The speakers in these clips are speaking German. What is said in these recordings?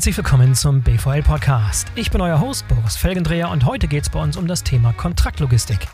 Herzlich willkommen zum BVL Podcast. Ich bin euer Host Boris Felgendreher und heute geht es bei uns um das Thema Kontraktlogistik.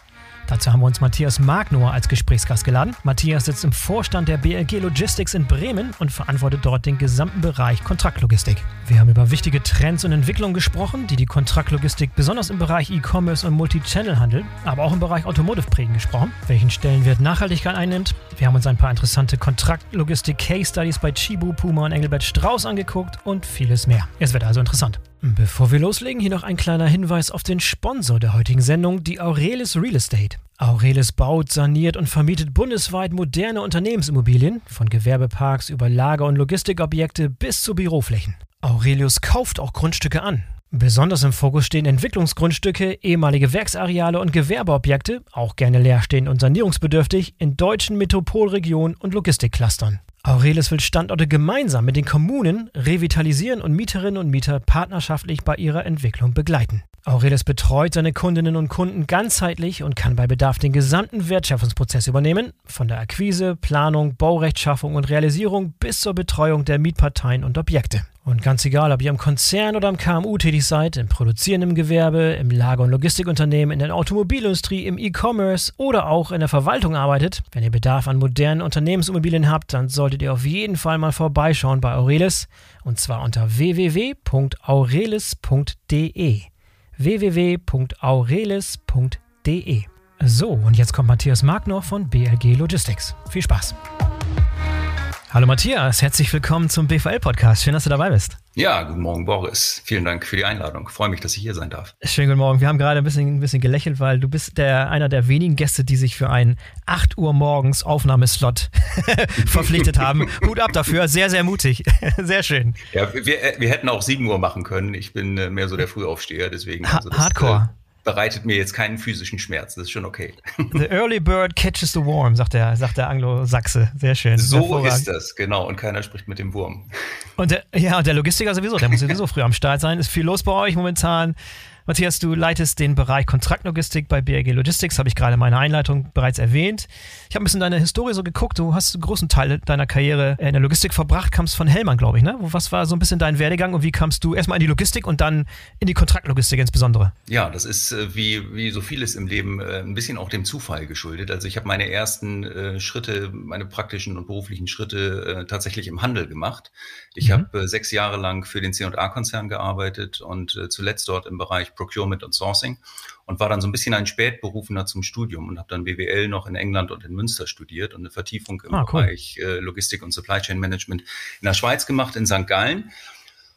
Dazu haben wir uns Matthias Magnohr als Gesprächsgast geladen. Matthias sitzt im Vorstand der BLG Logistics in Bremen und verantwortet dort den gesamten Bereich Kontraktlogistik. Wir haben über wichtige Trends und Entwicklungen gesprochen, die die Kontraktlogistik besonders im Bereich E-Commerce und Multichannel-Handel, aber auch im Bereich Automotive-Prägen gesprochen, welchen Stellenwert Nachhaltigkeit einnimmt. Wir haben uns ein paar interessante Kontraktlogistik-Case-Studies bei Chibu, Puma und Engelbert Strauß angeguckt und vieles mehr. Es wird also interessant. Bevor wir loslegen, hier noch ein kleiner Hinweis auf den Sponsor der heutigen Sendung, die Aurelis Real Estate. Aurelis baut, saniert und vermietet bundesweit moderne Unternehmensimmobilien, von Gewerbeparks über Lager- und Logistikobjekte bis zu Büroflächen. Aurelius kauft auch Grundstücke an. Besonders im Fokus stehen Entwicklungsgrundstücke, ehemalige Werksareale und Gewerbeobjekte, auch gerne leerstehend und sanierungsbedürftig, in deutschen Metropolregionen und Logistikclustern. Aurelis will Standorte gemeinsam mit den Kommunen revitalisieren und Mieterinnen und Mieter partnerschaftlich bei ihrer Entwicklung begleiten. Aurelis betreut seine Kundinnen und Kunden ganzheitlich und kann bei Bedarf den gesamten Wertschöpfungsprozess übernehmen, von der Akquise, Planung, Baurechtschaffung und Realisierung bis zur Betreuung der Mietparteien und Objekte. Und ganz egal, ob ihr im Konzern oder im KMU tätig seid, im produzierenden Gewerbe, im Lager- und Logistikunternehmen, in der Automobilindustrie, im E-Commerce oder auch in der Verwaltung arbeitet, wenn ihr Bedarf an modernen Unternehmensimmobilien habt, dann solltet ihr auf jeden Fall mal vorbeischauen bei Aurelis und zwar unter www.aurelis.de www.aurelis.de. So, und jetzt kommt Matthias Magner von BLG Logistics. Viel Spaß! Hallo Matthias, herzlich willkommen zum BVL-Podcast. Schön, dass du dabei bist. Ja, guten Morgen, Boris. Vielen Dank für die Einladung. Ich freue mich, dass ich hier sein darf. Schönen guten Morgen. Wir haben gerade ein bisschen, ein bisschen gelächelt, weil du bist der, einer der wenigen Gäste, die sich für einen 8 Uhr morgens Aufnahmeslot verpflichtet haben. Hut ab dafür. Sehr, sehr mutig. Sehr schön. Ja, wir, wir hätten auch 7 Uhr machen können. Ich bin äh, mehr so der Frühaufsteher, deswegen. Also das, Hardcore. Äh, bereitet mir jetzt keinen physischen Schmerz. Das ist schon okay. The early bird catches the worm, sagt der, sagt der Anglo-Sachse. Sehr schön. So ist das, genau. Und keiner spricht mit dem Wurm. Und der, ja, und der Logistiker sowieso, der muss sowieso früh am Start sein. Ist viel los bei euch momentan. Matthias, du leitest den Bereich Kontraktlogistik bei BRG Logistics, habe ich gerade in meiner Einleitung bereits erwähnt. Ich habe ein bisschen deine Historie so geguckt. Du hast einen großen Teil deiner Karriere in der Logistik verbracht, kamst von Hellmann, glaube ich, ne? Was war so ein bisschen dein Werdegang und wie kamst du erstmal in die Logistik und dann in die Kontraktlogistik insbesondere? Ja, das ist äh, wie, wie so vieles im Leben äh, ein bisschen auch dem Zufall geschuldet. Also ich habe meine ersten äh, Schritte, meine praktischen und beruflichen Schritte tatsächlich im Handel gemacht. Ich mhm. habe äh, sechs Jahre lang für den C&A-Konzern gearbeitet und äh, zuletzt dort im Bereich Procurement und Sourcing und war dann so ein bisschen ein Spätberufener zum Studium und habe dann BWL noch in England und in Münster studiert und eine Vertiefung im ah, cool. Bereich äh, Logistik und Supply Chain Management in der Schweiz gemacht, in St. Gallen.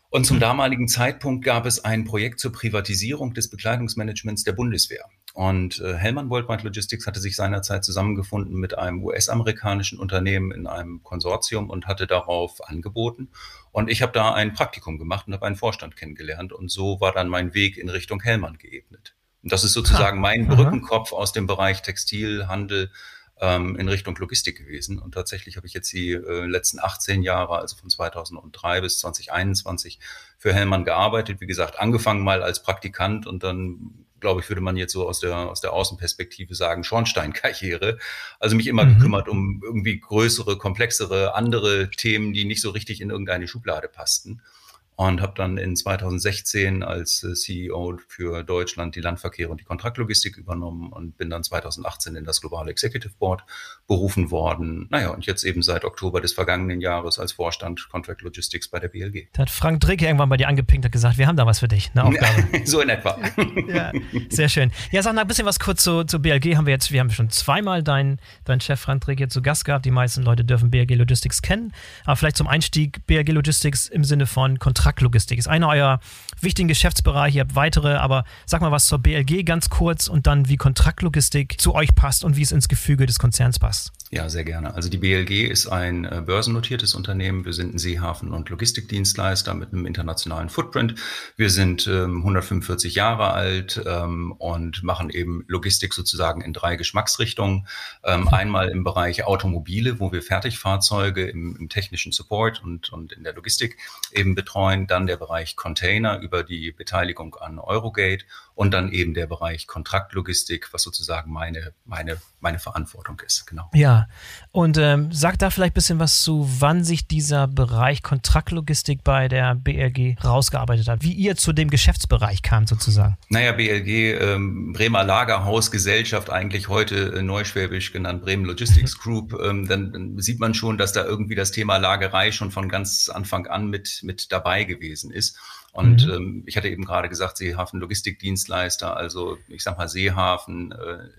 Und zum mhm. damaligen Zeitpunkt gab es ein Projekt zur Privatisierung des Bekleidungsmanagements der Bundeswehr. Und äh, Hellman Worldwide Logistics hatte sich seinerzeit zusammengefunden mit einem US-amerikanischen Unternehmen in einem Konsortium und hatte darauf angeboten. Und ich habe da ein Praktikum gemacht und habe einen Vorstand kennengelernt. Und so war dann mein Weg in Richtung Hellmann geebnet. Und das ist sozusagen mein Brückenkopf aus dem Bereich Textil, Handel, ähm, in Richtung Logistik gewesen. Und tatsächlich habe ich jetzt die äh, letzten 18 Jahre, also von 2003 bis 2021, für Hellmann gearbeitet. Wie gesagt, angefangen mal als Praktikant und dann glaube ich, würde man jetzt so aus der, aus der Außenperspektive sagen, Schornsteinkarriere. Also mich immer mhm. gekümmert um irgendwie größere, komplexere, andere Themen, die nicht so richtig in irgendeine Schublade passten und habe dann in 2016 als äh, CEO für Deutschland die Landverkehre und die Kontraktlogistik übernommen und bin dann 2018 in das globale Executive Board berufen worden. Naja, und jetzt eben seit Oktober des vergangenen Jahres als Vorstand Contract Logistics bei der BLG. Da hat Frank Dricke irgendwann bei dir angepinkt und gesagt, wir haben da was für dich, eine Aufgabe. so in etwa. ja, sehr schön. Ja, sag mal ein bisschen was kurz zu, zu BLG haben wir jetzt, wir haben schon zweimal deinen dein Chef Frank Dricke zu Gast gehabt. Die meisten Leute dürfen BLG Logistics kennen. Aber vielleicht zum Einstieg BLG Logistics im Sinne von Kontrakt Kontraktlogistik ist einer eurer wichtigen Geschäftsbereiche. Ihr habt weitere, aber sag mal was zur BLG ganz kurz und dann, wie Kontraktlogistik zu euch passt und wie es ins Gefüge des Konzerns passt. Ja, sehr gerne. Also die BLG ist ein äh, börsennotiertes Unternehmen. Wir sind ein Seehafen- und Logistikdienstleister mit einem internationalen Footprint. Wir sind ähm, 145 Jahre alt ähm, und machen eben Logistik sozusagen in drei Geschmacksrichtungen. Ähm, einmal im Bereich Automobile, wo wir Fertigfahrzeuge im, im technischen Support und, und in der Logistik eben betreuen. Dann der Bereich Container über die Beteiligung an Eurogate und dann eben der Bereich Kontraktlogistik, was sozusagen meine, meine, meine Verantwortung ist. Genau. Ja, Ja, und ähm, sag da vielleicht ein bisschen was zu, wann sich dieser Bereich Kontraktlogistik bei der BLG rausgearbeitet hat, wie ihr zu dem Geschäftsbereich kam sozusagen. Naja, BLG, ähm, Bremer Lagerhaus, Gesellschaft, eigentlich heute äh, neuschwäbisch genannt Bremen Logistics Group, ähm, dann, dann sieht man schon, dass da irgendwie das Thema Lagerei schon von ganz Anfang an mit, mit dabei gewesen ist. Und mhm. ähm, ich hatte eben gerade gesagt, Seehafen Logistikdienstleister, also ich sag mal Seehafen, äh,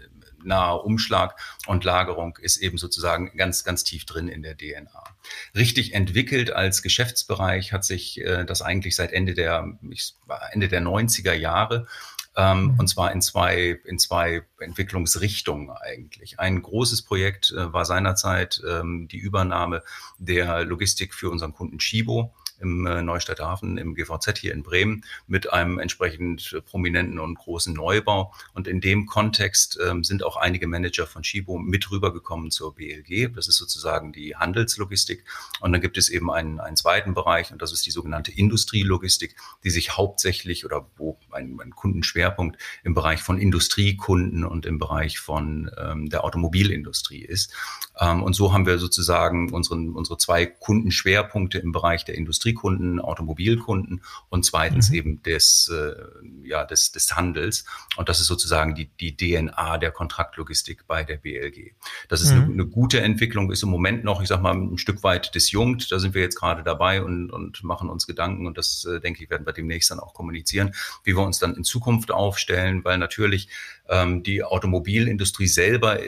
nahe Umschlag und Lagerung ist eben sozusagen ganz, ganz tief drin in der DNA. Richtig entwickelt als Geschäftsbereich hat sich äh, das eigentlich seit Ende der, ich, Ende der 90er Jahre ähm, mhm. und zwar in zwei, in zwei Entwicklungsrichtungen eigentlich. Ein großes Projekt äh, war seinerzeit ähm, die Übernahme der Logistik für unseren Kunden Chibo im äh, Neustadter Hafen, im GVZ hier in Bremen, mit einem entsprechend prominenten und großen Neubau. Und in dem Kontext ähm, sind auch einige Manager von Shibo mit rübergekommen zur BLG. Das ist sozusagen die Handelslogistik. Und dann gibt es eben einen, einen zweiten Bereich, und das ist die sogenannte Industrielogistik, die sich hauptsächlich oder wo ein, ein Kundenschwerpunkt im Bereich von Industriekunden und im Bereich von ähm, der Automobilindustrie ist. Ähm, und so haben wir sozusagen unseren, unsere zwei Kundenschwerpunkte im Bereich der Industrie Industriekunden, Automobilkunden und zweitens mhm. eben des, äh, ja, des, des Handels. Und das ist sozusagen die, die DNA der Kontraktlogistik bei der BLG. Das ist mhm. eine, eine, gute Entwicklung, ist im Moment noch, ich sag mal, ein Stück weit disjunkt. Da sind wir jetzt gerade dabei und, und machen uns Gedanken und das, äh, denke ich, werden wir demnächst dann auch kommunizieren, wie wir uns dann in Zukunft aufstellen, weil natürlich ähm, die Automobilindustrie selber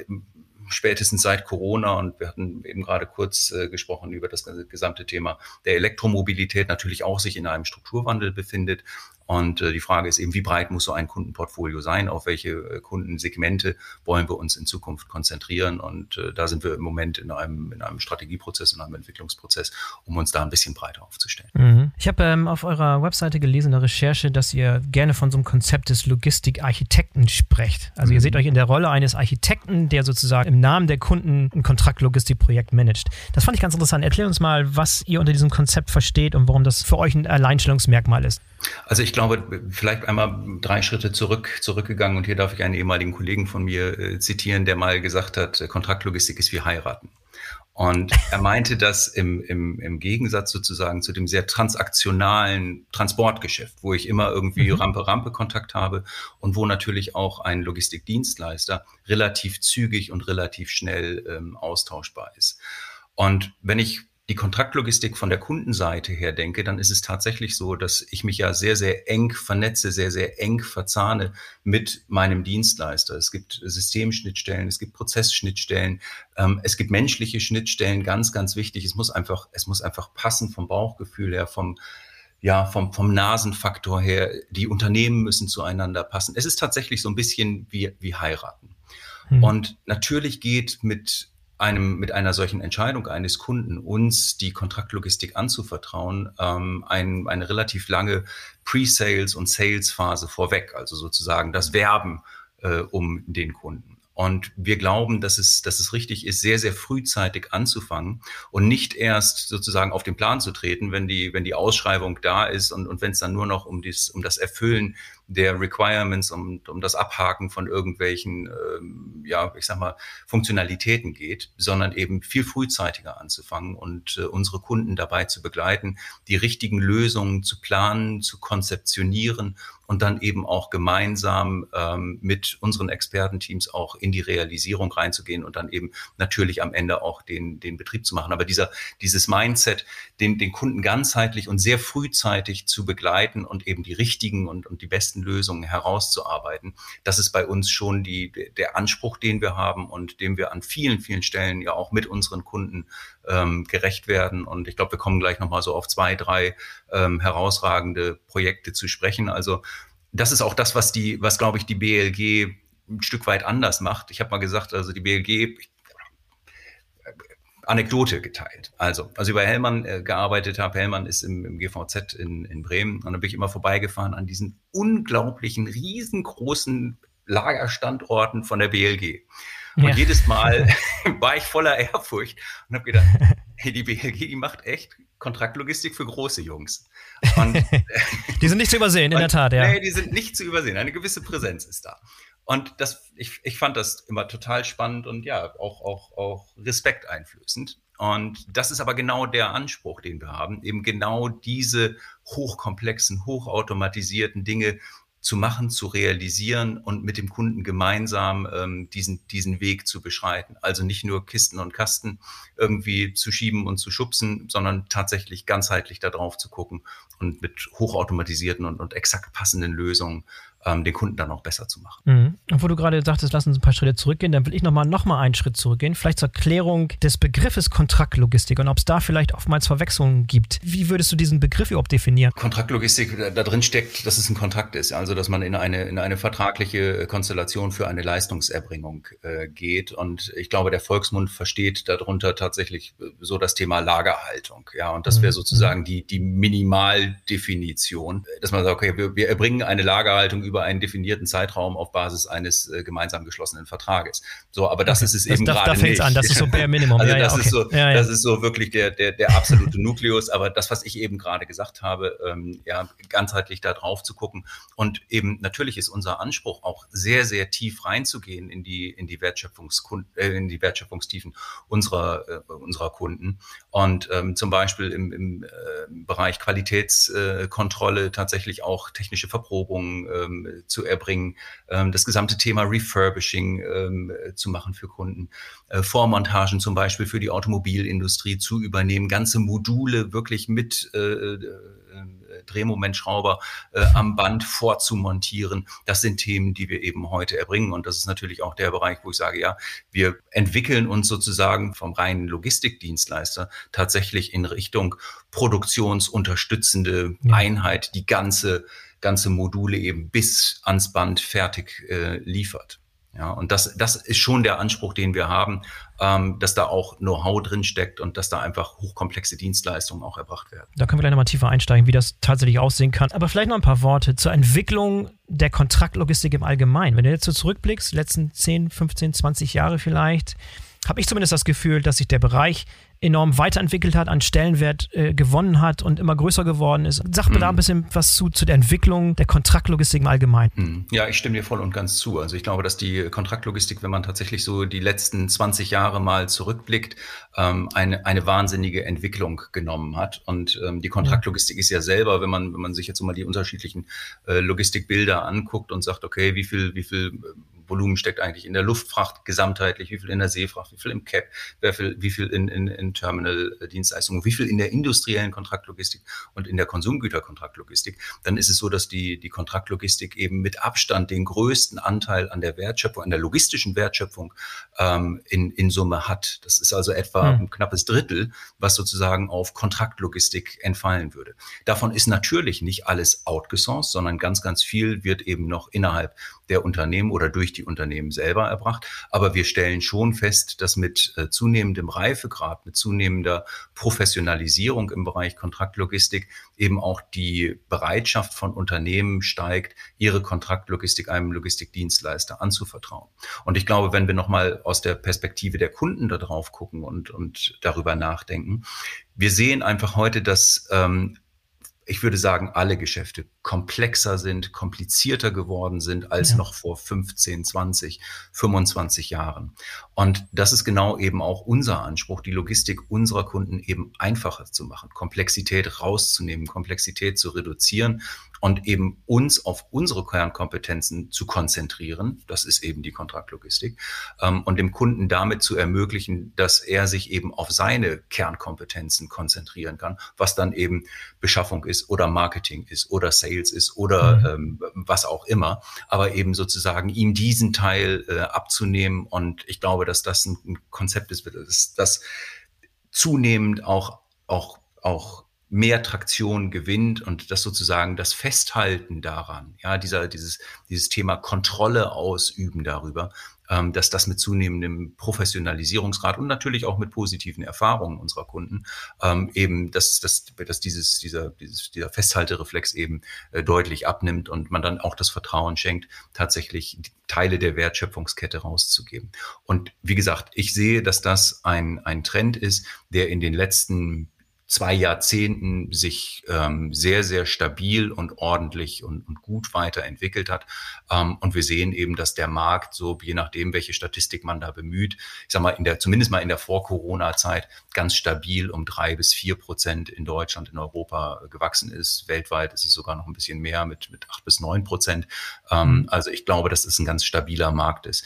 spätestens seit Corona und wir hatten eben gerade kurz äh, gesprochen über das gesamte Thema der Elektromobilität natürlich auch sich in einem Strukturwandel befindet. Und äh, die Frage ist eben, wie breit muss so ein Kundenportfolio sein? Auf welche äh, Kundensegmente wollen wir uns in Zukunft konzentrieren? Und äh, da sind wir im Moment in einem, in einem Strategieprozess, in einem Entwicklungsprozess, um uns da ein bisschen breiter aufzustellen. Mhm. Ich habe ähm, auf eurer Webseite gelesen, in der Recherche, dass ihr gerne von so einem Konzept des Logistikarchitekten sprecht. Also mhm. ihr seht euch in der Rolle eines Architekten, der sozusagen im Namen der Kunden ein Kontraktlogistikprojekt managt. Das fand ich ganz interessant. Erklär uns mal, was ihr unter diesem Konzept versteht und warum das für euch ein Alleinstellungsmerkmal ist. Also ich glaube, vielleicht einmal drei Schritte zurück, zurückgegangen und hier darf ich einen ehemaligen Kollegen von mir äh, zitieren, der mal gesagt hat, äh, Kontraktlogistik ist wie heiraten. Und er meinte das im, im, im Gegensatz sozusagen zu dem sehr transaktionalen Transportgeschäft, wo ich immer irgendwie mhm. Rampe-Rampe-Kontakt habe und wo natürlich auch ein Logistikdienstleister relativ zügig und relativ schnell ähm, austauschbar ist. Und wenn ich die Kontraktlogistik von der Kundenseite her denke, dann ist es tatsächlich so, dass ich mich ja sehr, sehr eng vernetze, sehr, sehr eng verzahne mit meinem Dienstleister. Es gibt Systemschnittstellen, es gibt Prozessschnittstellen, ähm, es gibt menschliche Schnittstellen, ganz, ganz wichtig. Es muss einfach, es muss einfach passen vom Bauchgefühl her, vom, ja, vom, vom Nasenfaktor her. Die Unternehmen müssen zueinander passen. Es ist tatsächlich so ein bisschen wie, wie heiraten. Hm. Und natürlich geht mit einem, mit einer solchen Entscheidung eines Kunden uns die Kontraktlogistik anzuvertrauen, ähm, ein, eine relativ lange Pre-Sales- und Sales-Phase vorweg, also sozusagen das Werben äh, um den Kunden. Und wir glauben, dass es, dass es richtig ist, sehr, sehr frühzeitig anzufangen und nicht erst sozusagen auf den Plan zu treten, wenn die, wenn die Ausschreibung da ist und, und wenn es dann nur noch um, dies, um das Erfüllen der Requirements, um, um das Abhaken von irgendwelchen, ähm, ja, ich sag mal, Funktionalitäten geht, sondern eben viel frühzeitiger anzufangen und äh, unsere Kunden dabei zu begleiten, die richtigen Lösungen zu planen, zu konzeptionieren und dann eben auch gemeinsam ähm, mit unseren Expertenteams auch in die Realisierung reinzugehen und dann eben natürlich am Ende auch den, den Betrieb zu machen. Aber dieser, dieses Mindset, den, den Kunden ganzheitlich und sehr frühzeitig zu begleiten und eben die richtigen und, und die besten Lösungen herauszuarbeiten. Das ist bei uns schon die, der Anspruch, den wir haben und dem wir an vielen, vielen Stellen ja auch mit unseren Kunden ähm, gerecht werden. Und ich glaube, wir kommen gleich nochmal so auf zwei, drei ähm, herausragende Projekte zu sprechen. Also das ist auch das, was die, was glaube ich die BLG ein Stück weit anders macht. Ich habe mal gesagt, also die BLG, ich Anekdote geteilt. Also, als ich bei Hellmann äh, gearbeitet habe, Hellmann ist im, im GVZ in, in Bremen und dann bin ich immer vorbeigefahren an diesen unglaublichen, riesengroßen Lagerstandorten von der BLG. Und ja. jedes Mal war ich voller Ehrfurcht und habe gedacht, hey, die BLG, die macht echt Kontraktlogistik für große Jungs. Und, die sind nicht zu übersehen, in der Tat, ja. Nee, die sind nicht zu übersehen. Eine gewisse Präsenz ist da. Und das, ich, ich fand das immer total spannend und ja, auch, auch, auch Respekt einflößend. Und das ist aber genau der Anspruch, den wir haben, eben genau diese hochkomplexen, hochautomatisierten Dinge zu machen, zu realisieren und mit dem Kunden gemeinsam ähm, diesen, diesen Weg zu beschreiten. Also nicht nur Kisten und Kasten irgendwie zu schieben und zu schubsen, sondern tatsächlich ganzheitlich da drauf zu gucken und mit hochautomatisierten und, und exakt passenden Lösungen ähm, den Kunden dann auch besser zu machen. Mhm. Und wo du gerade sagtest, lass uns ein paar Schritte zurückgehen, dann will ich nochmal noch mal einen Schritt zurückgehen, vielleicht zur Klärung des Begriffes Kontraktlogistik und ob es da vielleicht oftmals Verwechslungen gibt. Wie würdest du diesen Begriff überhaupt definieren? Kontraktlogistik, da, drin steckt, dass es ein Kontrakt ist, also dass man in eine, in eine vertragliche Konstellation für eine Leistungserbringung äh, geht. Und ich glaube, der Volksmund versteht darunter tatsächlich so das Thema Lagerhaltung. Ja, und das wäre mhm. sozusagen die, die Minimaldefinition, dass man sagt, okay, wir, wir erbringen eine Lagerhaltung über einen definierten Zeitraum auf Basis eines äh, gemeinsam geschlossenen Vertrages. So, aber das okay. ist es das, eben da, gerade da nicht. an, das ist so bare Minimum. also ja, das, ja, okay. ist so, ja, das ist so wirklich der, der, der absolute Nukleus. Aber das, was ich eben gerade gesagt habe, ähm, ja, ganzheitlich da drauf zu gucken. Und eben natürlich ist unser Anspruch auch sehr, sehr tief reinzugehen in die, in die Wertschöpfungskund äh, in die Wertschöpfungstiefen unserer, äh, unserer Kunden. Und ähm, zum Beispiel im, im äh, Bereich Qualitätskontrolle tatsächlich auch technische Verprobungen ähm, zu erbringen, ähm, das gesamte Thema Refurbishing ähm, zu machen für Kunden, äh, Vormontagen zum Beispiel für die Automobilindustrie zu übernehmen, ganze Module wirklich mit äh, äh, Drehmomentschrauber äh, am Band vorzumontieren. Das sind Themen, die wir eben heute erbringen. Und das ist natürlich auch der Bereich, wo ich sage, ja, wir entwickeln uns sozusagen vom reinen Logistikdienstleister tatsächlich in Richtung produktionsunterstützende Einheit, die ganze ganze Module eben bis ans Band fertig äh, liefert. Ja, und das, das ist schon der Anspruch, den wir haben, ähm, dass da auch Know-how drin steckt und dass da einfach hochkomplexe Dienstleistungen auch erbracht werden. Da können wir gleich nochmal tiefer einsteigen, wie das tatsächlich aussehen kann. Aber vielleicht noch ein paar Worte zur Entwicklung der Kontraktlogistik im Allgemeinen. Wenn du jetzt so zurückblickst, letzten 10, 15, 20 Jahre vielleicht, habe ich zumindest das Gefühl, dass sich der Bereich enorm weiterentwickelt hat, an Stellenwert äh, gewonnen hat und immer größer geworden ist. Sag mir mhm. da ein bisschen was zu, zu der Entwicklung der Kontraktlogistik im Allgemeinen. Mhm. Ja, ich stimme dir voll und ganz zu. Also ich glaube, dass die Kontraktlogistik, wenn man tatsächlich so die letzten 20 Jahre mal zurückblickt, ähm, eine, eine wahnsinnige Entwicklung genommen hat. Und ähm, die Kontraktlogistik ist ja selber, wenn man, wenn man sich jetzt mal die unterschiedlichen äh, Logistikbilder anguckt und sagt, okay, wie viel, wie viel Volumen steckt eigentlich in der Luftfracht gesamtheitlich, wie viel in der Seefracht, wie viel im CAP, wie viel, wie viel in, in, in Terminal-Dienstleistungen, wie viel in der industriellen Kontraktlogistik und in der Konsumgüterkontraktlogistik, dann ist es so, dass die, die Kontraktlogistik eben mit Abstand den größten Anteil an der Wertschöpfung, an der logistischen Wertschöpfung ähm, in, in Summe hat. Das ist also etwa hm. ein knappes Drittel, was sozusagen auf Kontraktlogistik entfallen würde. Davon ist natürlich nicht alles outgesourced, sondern ganz, ganz viel wird eben noch innerhalb der Unternehmen oder durch die Unternehmen selber erbracht. Aber wir stellen schon fest, dass mit äh, zunehmendem Reifegrad, mit zunehmender Professionalisierung im Bereich Kontraktlogistik eben auch die Bereitschaft von Unternehmen steigt, ihre Kontraktlogistik einem Logistikdienstleister anzuvertrauen. Und ich glaube, wenn wir nochmal aus der Perspektive der Kunden da drauf gucken und, und darüber nachdenken, wir sehen einfach heute, dass ähm, ich würde sagen, alle Geschäfte komplexer sind, komplizierter geworden sind als ja. noch vor 15, 20, 25 Jahren. Und das ist genau eben auch unser Anspruch, die Logistik unserer Kunden eben einfacher zu machen, Komplexität rauszunehmen, Komplexität zu reduzieren und eben uns auf unsere Kernkompetenzen zu konzentrieren. Das ist eben die Kontraktlogistik ähm, und dem Kunden damit zu ermöglichen, dass er sich eben auf seine Kernkompetenzen konzentrieren kann, was dann eben Beschaffung ist oder Marketing ist oder Sales ist oder mhm. ähm, was auch immer, aber eben sozusagen ihm diesen Teil äh, abzunehmen und ich glaube, dass das ein, ein Konzept ist, das, das zunehmend auch auch auch mehr Traktion gewinnt und das sozusagen das Festhalten daran, ja, dieser, dieses, dieses Thema Kontrolle ausüben darüber, ähm, dass das mit zunehmendem Professionalisierungsgrad und natürlich auch mit positiven Erfahrungen unserer Kunden ähm, eben, dass, dass, dass dieses, dieser, dieses, dieser Festhaltereflex eben äh, deutlich abnimmt und man dann auch das Vertrauen schenkt, tatsächlich Teile der Wertschöpfungskette rauszugeben. Und wie gesagt, ich sehe, dass das ein, ein Trend ist, der in den letzten zwei Jahrzehnten sich ähm, sehr, sehr stabil und ordentlich und, und gut weiterentwickelt hat. Ähm, und wir sehen eben, dass der Markt so, je nachdem, welche Statistik man da bemüht, ich sag mal, in der, zumindest mal in der Vor-Corona-Zeit ganz stabil um drei bis vier Prozent in Deutschland, in Europa gewachsen ist. Weltweit ist es sogar noch ein bisschen mehr mit, mit acht bis neun Prozent. Ähm, also ich glaube, dass es ein ganz stabiler Markt ist.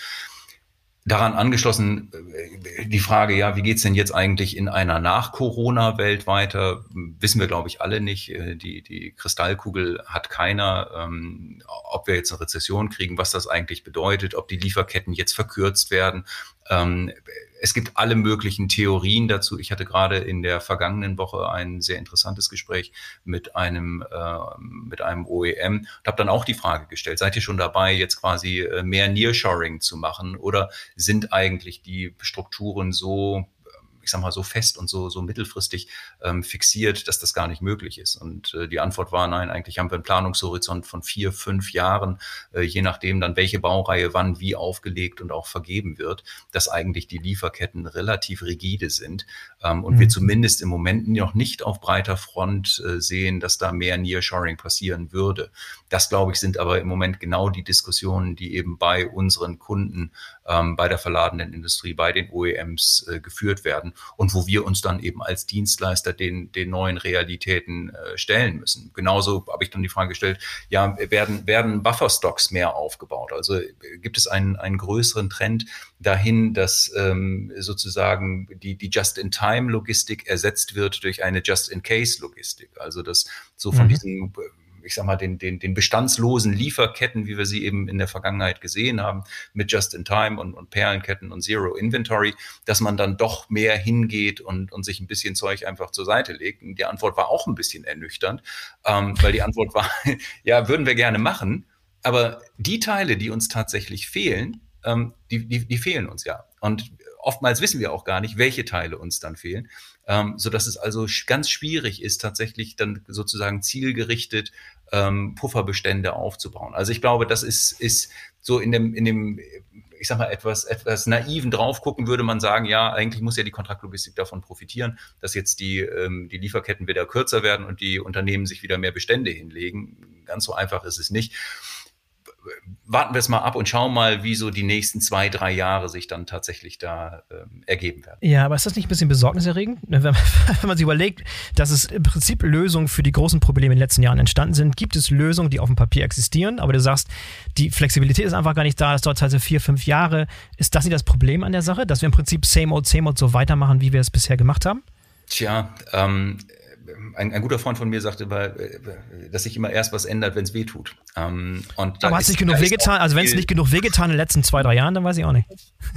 Daran angeschlossen äh, die Frage, ja, wie geht's denn jetzt eigentlich in einer Nach-Corona-Welt weiter? Wissen wir, glaube ich, alle nicht. Äh, die, die Kristallkugel hat keiner. Ähm, ob wir jetzt eine Rezession kriegen, was das eigentlich bedeutet, ob die Lieferketten jetzt verkürzt werden. Ähm, es gibt alle möglichen Theorien dazu. Ich hatte gerade in der vergangenen Woche ein sehr interessantes Gespräch mit einem äh, mit einem OEM und habe dann auch die Frage gestellt: Seid ihr schon dabei, jetzt quasi äh, mehr Nearshoring zu machen oder sind eigentlich die Strukturen so ich sag mal, so fest und so, so mittelfristig ähm, fixiert, dass das gar nicht möglich ist. Und äh, die Antwort war, nein, eigentlich haben wir einen Planungshorizont von vier, fünf Jahren, äh, je nachdem dann, welche Baureihe wann wie aufgelegt und auch vergeben wird, dass eigentlich die Lieferketten relativ rigide sind ähm, und mhm. wir zumindest im Moment noch nicht auf breiter Front äh, sehen, dass da mehr Nearshoring passieren würde. Das, glaube ich, sind aber im Moment genau die Diskussionen, die eben bei unseren Kunden, ähm, bei der verladenen Industrie, bei den OEMs äh, geführt werden und wo wir uns dann eben als Dienstleister den, den neuen Realitäten äh, stellen müssen. Genauso habe ich dann die Frage gestellt, ja, werden, werden Bufferstocks mehr aufgebaut? Also äh, gibt es einen, einen größeren Trend dahin, dass ähm, sozusagen die, die Just-in-Time-Logistik ersetzt wird durch eine Just-in-Case-Logistik? Also dass so von mhm. diesen ich sag mal, den, den, den bestandslosen Lieferketten, wie wir sie eben in der Vergangenheit gesehen haben, mit Just-in-Time und, und Perlenketten und Zero Inventory, dass man dann doch mehr hingeht und, und sich ein bisschen Zeug einfach zur Seite legt. Und die Antwort war auch ein bisschen ernüchternd, ähm, weil die Antwort war, ja, würden wir gerne machen, aber die Teile, die uns tatsächlich fehlen, ähm, die, die, die fehlen uns ja. Und oftmals wissen wir auch gar nicht, welche Teile uns dann fehlen ähm, so dass es also ganz schwierig ist, tatsächlich dann sozusagen zielgerichtet ähm, Pufferbestände aufzubauen. Also ich glaube, das ist, ist so in dem, in dem, ich sag mal, etwas, etwas naiven drauf gucken, würde man sagen, ja, eigentlich muss ja die Kontraktlogistik davon profitieren, dass jetzt die, ähm, die Lieferketten wieder kürzer werden und die Unternehmen sich wieder mehr Bestände hinlegen. Ganz so einfach ist es nicht warten wir es mal ab und schauen mal, wie so die nächsten zwei, drei Jahre sich dann tatsächlich da ähm, ergeben werden. Ja, aber ist das nicht ein bisschen besorgniserregend? Wenn man, wenn man sich überlegt, dass es im Prinzip Lösungen für die großen Probleme in den letzten Jahren entstanden sind, gibt es Lösungen, die auf dem Papier existieren, aber du sagst, die Flexibilität ist einfach gar nicht da, das dauert also vier, fünf Jahre. Ist das nicht das Problem an der Sache, dass wir im Prinzip Same Old, Same Old so weitermachen, wie wir es bisher gemacht haben? Tja, ähm, ein, ein, guter Freund von mir sagte, äh, dass sich immer erst was ändert, wenn es weh tut. Ähm, Aber hat es nicht genug wehgetan? Also wenn es nicht genug wehgetan in den letzten zwei, drei Jahren, dann weiß ich auch nicht.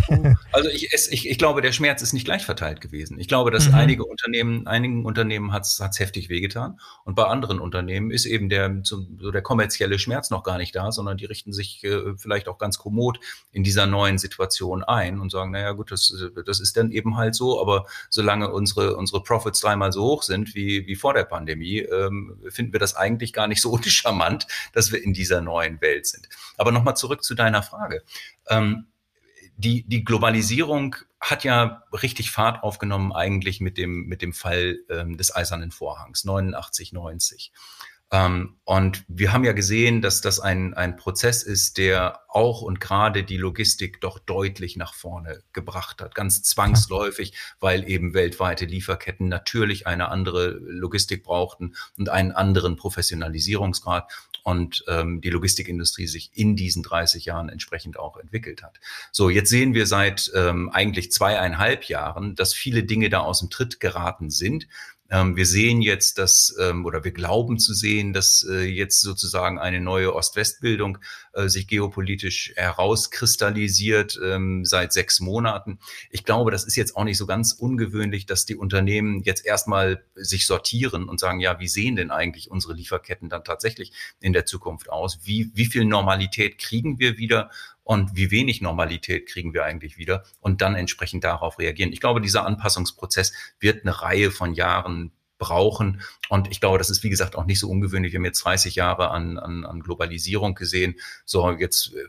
Also ich, es, ich, ich glaube, der Schmerz ist nicht gleich verteilt gewesen. Ich glaube, dass mhm. einige Unternehmen, einigen Unternehmen hat es heftig wehgetan und bei anderen Unternehmen ist eben der, so der kommerzielle Schmerz noch gar nicht da, sondern die richten sich äh, vielleicht auch ganz kommod in dieser neuen Situation ein und sagen, naja gut, das, das ist dann eben halt so, aber solange unsere, unsere Profits dreimal so hoch sind wie, wie vor der Pandemie, ähm, finden wir das eigentlich gar nicht so uncharmant, dass wir in dieser neuen Welt sind. Aber nochmal zurück zu deiner Frage. Ähm, die, die Globalisierung hat ja richtig Fahrt aufgenommen eigentlich mit dem, mit dem Fall ähm, des Eisernen Vorhangs 89, 90. Ähm, und wir haben ja gesehen, dass das ein, ein Prozess ist, der auch und gerade die Logistik doch deutlich nach vorne gebracht hat. Ganz zwangsläufig, weil eben weltweite Lieferketten natürlich eine andere Logistik brauchten und einen anderen Professionalisierungsgrad und ähm, die Logistikindustrie sich in diesen 30 Jahren entsprechend auch entwickelt hat. So, jetzt sehen wir seit ähm, eigentlich zweieinhalb Jahren, dass viele Dinge da aus dem Tritt geraten sind. Ähm, wir sehen jetzt, dass, ähm, oder wir glauben zu sehen, dass äh, jetzt sozusagen eine neue Ost-West-Bildung sich geopolitisch herauskristallisiert ähm, seit sechs Monaten. Ich glaube, das ist jetzt auch nicht so ganz ungewöhnlich, dass die Unternehmen jetzt erstmal sich sortieren und sagen, ja, wie sehen denn eigentlich unsere Lieferketten dann tatsächlich in der Zukunft aus? Wie, wie viel Normalität kriegen wir wieder? und wie wenig Normalität kriegen wir eigentlich wieder und dann entsprechend darauf reagieren. Ich glaube, dieser Anpassungsprozess wird eine Reihe von Jahren brauchen. Und ich glaube, das ist, wie gesagt, auch nicht so ungewöhnlich. Wir haben jetzt 30 Jahre an, an, an Globalisierung gesehen. So, jetzt äh,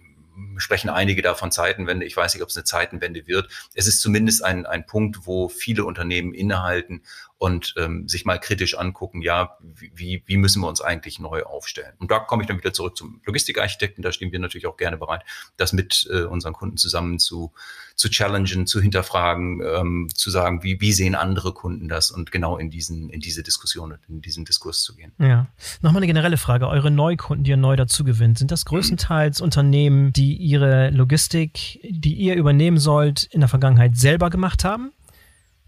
sprechen einige davon Zeitenwende. Ich weiß nicht, ob es eine Zeitenwende wird. Es ist zumindest ein, ein Punkt, wo viele Unternehmen innehalten und ähm, sich mal kritisch angucken, ja, wie, wie müssen wir uns eigentlich neu aufstellen? Und da komme ich dann wieder zurück zum Logistikarchitekten. Da stehen wir natürlich auch gerne bereit, das mit äh, unseren Kunden zusammen zu, zu challengen, zu hinterfragen, ähm, zu sagen, wie, wie sehen andere Kunden das und genau in diesen, in diese Diskussion, in diesen Diskurs zu gehen. Ja. Nochmal eine generelle Frage. Eure Neukunden, die ihr neu dazu gewinnt, sind das größtenteils Unternehmen, die ihre Logistik, die ihr übernehmen sollt, in der Vergangenheit selber gemacht haben?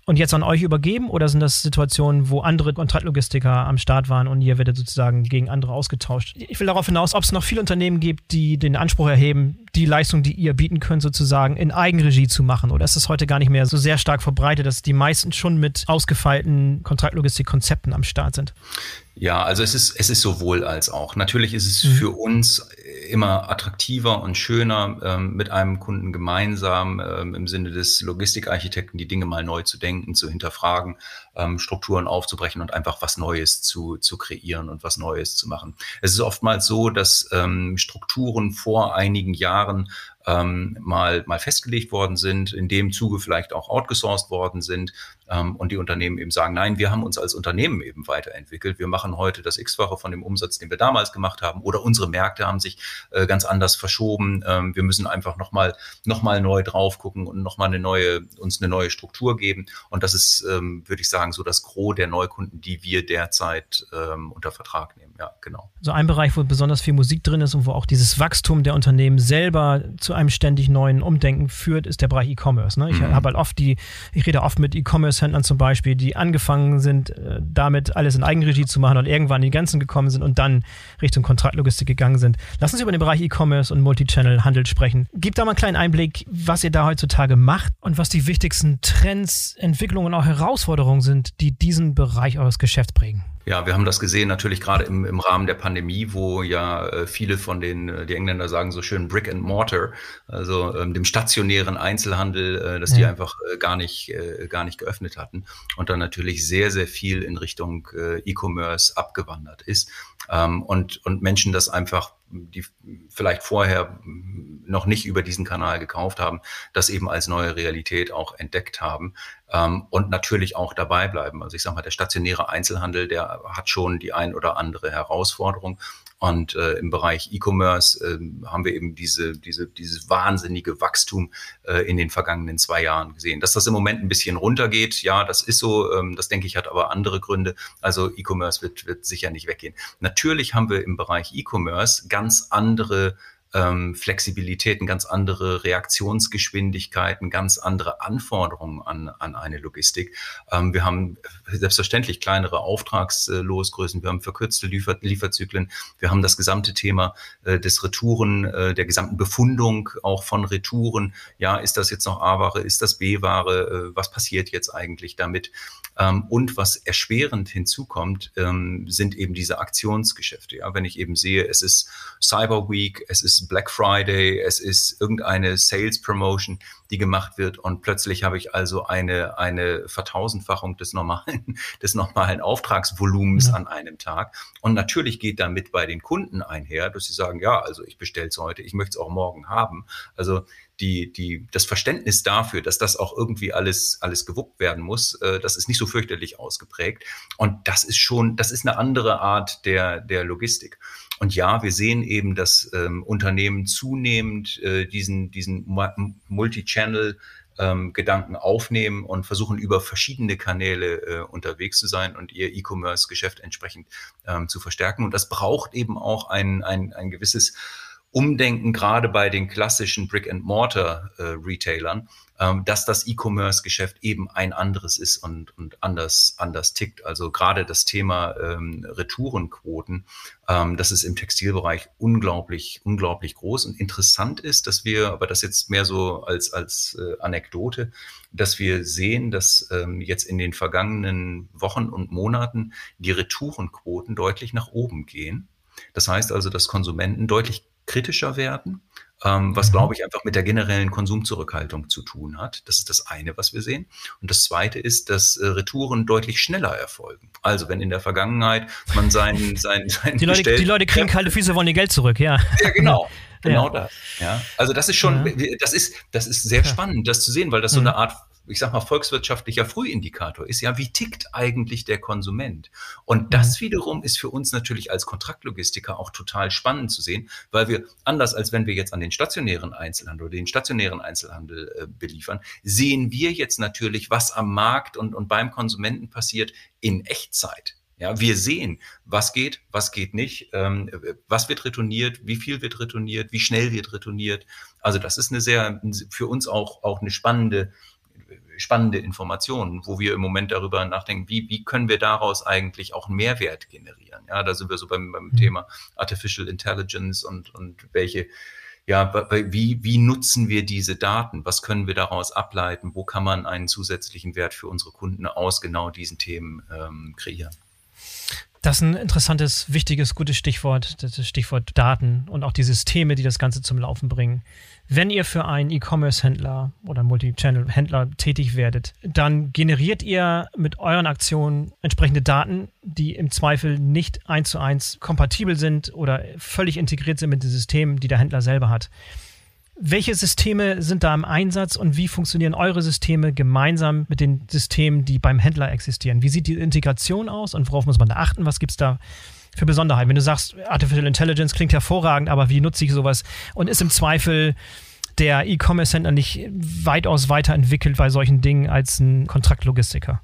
Und jetzt an euch übergeben oder sind das Situationen, wo andere Kontraktlogistiker am Start waren und ihr werdet sozusagen gegen andere ausgetauscht? Ich will darauf hinaus, ob es noch viele Unternehmen gibt, die den Anspruch erheben, die Leistung, die ihr bieten könnt, sozusagen in Eigenregie zu machen oder ist das heute gar nicht mehr so sehr stark verbreitet, dass die meisten schon mit ausgefeilten Kontraktlogistikkonzepten am Start sind? Ja, also es ist, es ist sowohl als auch. Natürlich ist es mhm. für uns immer attraktiver und schöner, ähm, mit einem Kunden gemeinsam ähm, im Sinne des Logistikarchitekten die Dinge mal neu zu denken, zu hinterfragen, ähm, Strukturen aufzubrechen und einfach was Neues zu, zu kreieren und was Neues zu machen. Es ist oftmals so, dass ähm, Strukturen vor einigen Jahren ähm, mal, mal festgelegt worden sind, in dem Zuge vielleicht auch outgesourced worden sind ähm, und die Unternehmen eben sagen, nein, wir haben uns als Unternehmen eben weiterentwickelt. Wir machen heute das X-fache von dem Umsatz, den wir damals gemacht haben oder unsere Märkte haben sich äh, ganz anders verschoben. Ähm, wir müssen einfach nochmal noch mal neu drauf gucken und nochmal eine neue, uns eine neue Struktur geben. Und das ist, ähm, würde ich sagen, so das Gros der Neukunden, die wir derzeit ähm, unter Vertrag nehmen. Ja, genau. So ein Bereich, wo besonders viel Musik drin ist und wo auch dieses Wachstum der Unternehmen selber zu einem ständig neuen Umdenken führt, ist der Bereich E-Commerce. Ne? Ich mhm. habe halt oft die, ich rede oft mit E-Commerce-Händlern zum Beispiel, die angefangen sind, äh, damit alles in Eigenregie zu machen und irgendwann in die Grenzen gekommen sind und dann Richtung Kontraktlogistik gegangen sind. Lass uns über den Bereich E-Commerce und Multichannel-Handel sprechen. Gib da mal einen kleinen Einblick, was ihr da heutzutage macht und was die wichtigsten Trends, Entwicklungen und auch Herausforderungen sind, die diesen Bereich eures Geschäfts prägen. Ja, wir haben das gesehen natürlich gerade im, im Rahmen der Pandemie, wo ja äh, viele von den, äh, die Engländer sagen so schön Brick and Mortar, also ähm, dem stationären Einzelhandel, äh, dass ja. die einfach äh, gar nicht, äh, gar nicht geöffnet hatten und dann natürlich sehr, sehr viel in Richtung äh, E-Commerce abgewandert ist ähm, und, und Menschen das einfach die vielleicht vorher noch nicht über diesen Kanal gekauft haben, das eben als neue Realität auch entdeckt haben ähm, und natürlich auch dabei bleiben. Also ich sage mal, der stationäre Einzelhandel, der hat schon die ein oder andere Herausforderung. Und äh, im Bereich E-Commerce äh, haben wir eben diese, diese, dieses wahnsinnige Wachstum äh, in den vergangenen zwei Jahren gesehen. Dass das im Moment ein bisschen runtergeht, ja, das ist so. Ähm, das denke ich hat aber andere Gründe. Also E-Commerce wird, wird sicher nicht weggehen. Natürlich haben wir im Bereich E-Commerce ganz andere ähm, Flexibilitäten, ganz andere Reaktionsgeschwindigkeiten, ganz andere Anforderungen an, an eine Logistik. Ähm, wir haben selbstverständlich kleinere Auftragslosgrößen, wir haben verkürzte Liefer Lieferzyklen, wir haben das gesamte Thema äh, des Retouren, äh, der gesamten Befundung auch von Retouren. Ja, ist das jetzt noch A-Ware, ist das B-Ware? Äh, was passiert jetzt eigentlich damit? Ähm, und was erschwerend hinzukommt, ähm, sind eben diese Aktionsgeschäfte. Ja, wenn ich eben sehe, es ist Cyber Week, es ist Black Friday, es ist irgendeine Sales Promotion, die gemacht wird und plötzlich habe ich also eine, eine Vertausendfachung des normalen, des normalen Auftragsvolumens ja. an einem Tag. Und natürlich geht damit bei den Kunden einher, dass sie sagen, ja, also ich bestelle es heute, ich möchte es auch morgen haben. Also die, die, das Verständnis dafür, dass das auch irgendwie alles, alles gewuppt werden muss, äh, das ist nicht so fürchterlich ausgeprägt. Und das ist schon, das ist eine andere Art der, der Logistik. Und ja, wir sehen eben, dass ähm, Unternehmen zunehmend äh, diesen, diesen Multi-Channel ähm, Gedanken aufnehmen und versuchen über verschiedene Kanäle äh, unterwegs zu sein und ihr E-Commerce-Geschäft entsprechend ähm, zu verstärken. Und das braucht eben auch ein, ein, ein gewisses Umdenken, gerade bei den klassischen Brick-and-Mortar-Retailern, äh, ähm, dass das E-Commerce-Geschäft eben ein anderes ist und, und anders, anders tickt. Also gerade das Thema ähm, Retourenquoten, ähm, das ist im Textilbereich unglaublich, unglaublich groß und interessant ist, dass wir, aber das jetzt mehr so als, als äh, Anekdote, dass wir sehen, dass ähm, jetzt in den vergangenen Wochen und Monaten die Retourenquoten deutlich nach oben gehen. Das heißt also, dass Konsumenten deutlich kritischer werden, ähm, was, mhm. glaube ich, einfach mit der generellen Konsumzurückhaltung zu tun hat. Das ist das eine, was wir sehen. Und das zweite ist, dass äh, Retouren deutlich schneller erfolgen. Also wenn in der Vergangenheit man sein, sein, sein die, Leute, die Leute kriegen kalte Füße, wollen ihr Geld zurück, ja. Ja, genau. Genau ja. das. Ja. Also das ist schon, ja. das ist, das ist sehr spannend, das zu sehen, weil das so mhm. eine Art ich sag mal, volkswirtschaftlicher Frühindikator ist ja, wie tickt eigentlich der Konsument? Und das mhm. wiederum ist für uns natürlich als Kontraktlogistiker auch total spannend zu sehen, weil wir anders als wenn wir jetzt an den stationären Einzelhandel oder den stationären Einzelhandel äh, beliefern, sehen wir jetzt natürlich, was am Markt und, und beim Konsumenten passiert in Echtzeit. Ja, wir sehen, was geht, was geht nicht, ähm, was wird retourniert, wie viel wird retourniert, wie schnell wird retourniert. Also das ist eine sehr, für uns auch, auch eine spannende, spannende Information, wo wir im Moment darüber nachdenken, wie, wie können wir daraus eigentlich auch einen Mehrwert generieren. Ja, da sind wir so beim, beim mhm. Thema Artificial Intelligence und, und welche, ja, wie, wie nutzen wir diese Daten? Was können wir daraus ableiten? Wo kann man einen zusätzlichen Wert für unsere Kunden aus genau diesen Themen ähm, kreieren? Das ist ein interessantes, wichtiges, gutes Stichwort, das Stichwort Daten und auch die Systeme, die das Ganze zum Laufen bringen. Wenn ihr für einen E-Commerce-Händler oder Multi-Channel-Händler tätig werdet, dann generiert ihr mit euren Aktionen entsprechende Daten, die im Zweifel nicht eins zu eins kompatibel sind oder völlig integriert sind mit den Systemen, die der Händler selber hat. Welche Systeme sind da im Einsatz und wie funktionieren eure Systeme gemeinsam mit den Systemen, die beim Händler existieren? Wie sieht die Integration aus und worauf muss man da achten? Was gibt es da für Besonderheiten? Wenn du sagst, Artificial Intelligence klingt hervorragend, aber wie nutze ich sowas und ist im Zweifel der E-Commerce-Händler nicht weitaus weiterentwickelt bei solchen Dingen als ein Kontraktlogistiker?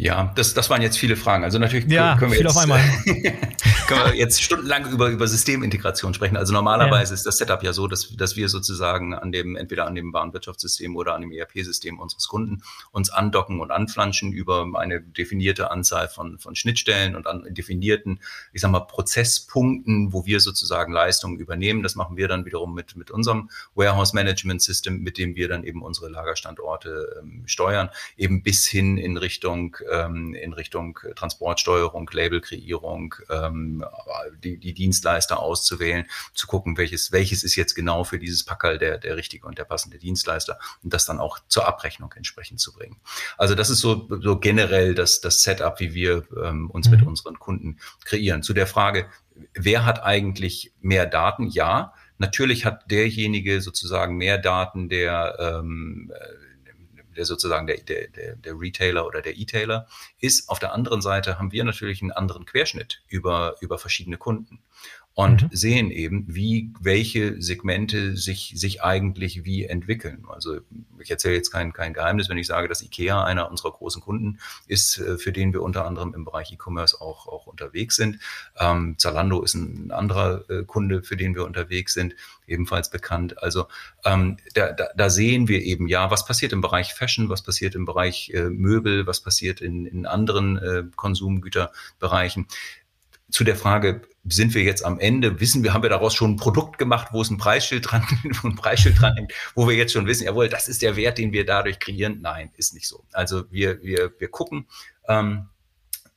Ja, das, das waren jetzt viele Fragen. Also natürlich ja, können, wir jetzt, können wir jetzt stundenlang über, über Systemintegration sprechen. Also normalerweise ja. ist das Setup ja so, dass, dass wir sozusagen an dem, entweder an dem Warenwirtschaftssystem oder an dem ERP-System unseres Kunden uns andocken und anflanschen über eine definierte Anzahl von, von Schnittstellen und an definierten, ich sag mal, Prozesspunkten, wo wir sozusagen Leistungen übernehmen. Das machen wir dann wiederum mit, mit unserem Warehouse Management System, mit dem wir dann eben unsere Lagerstandorte ähm, steuern, eben bis hin in Richtung ähm, in Richtung Transportsteuerung, Labelkreierung, ähm, die, die Dienstleister auszuwählen, zu gucken, welches, welches ist jetzt genau für dieses Packerl der, der richtige und der passende Dienstleister und das dann auch zur Abrechnung entsprechend zu bringen. Also das ist so, so generell das, das Setup, wie wir ähm, uns mhm. mit unseren Kunden kreieren. Zu der Frage, wer hat eigentlich mehr Daten? Ja, natürlich hat derjenige sozusagen mehr Daten, der ähm, der sozusagen der, der, der, der Retailer oder der E-Tailer ist. Auf der anderen Seite haben wir natürlich einen anderen Querschnitt über, über verschiedene Kunden und mhm. sehen eben, wie welche Segmente sich, sich eigentlich wie entwickeln. Also ich erzähle jetzt kein, kein Geheimnis, wenn ich sage, dass IKEA einer unserer großen Kunden ist, äh, für den wir unter anderem im Bereich E-Commerce auch, auch unterwegs sind. Ähm, Zalando ist ein anderer äh, Kunde, für den wir unterwegs sind, ebenfalls bekannt. Also ähm, da, da, da sehen wir eben, ja, was passiert im Bereich Fashion, was passiert im Bereich äh, Möbel, was passiert in, in anderen äh, Konsumgüterbereichen zu der Frage, sind wir jetzt am Ende, wissen wir, haben wir daraus schon ein Produkt gemacht, wo es ein Preisschild dran, ein Preisschild dran hängt, wo wir jetzt schon wissen, jawohl, das ist der Wert, den wir dadurch kreieren. Nein, ist nicht so. Also wir, wir, wir gucken, ähm,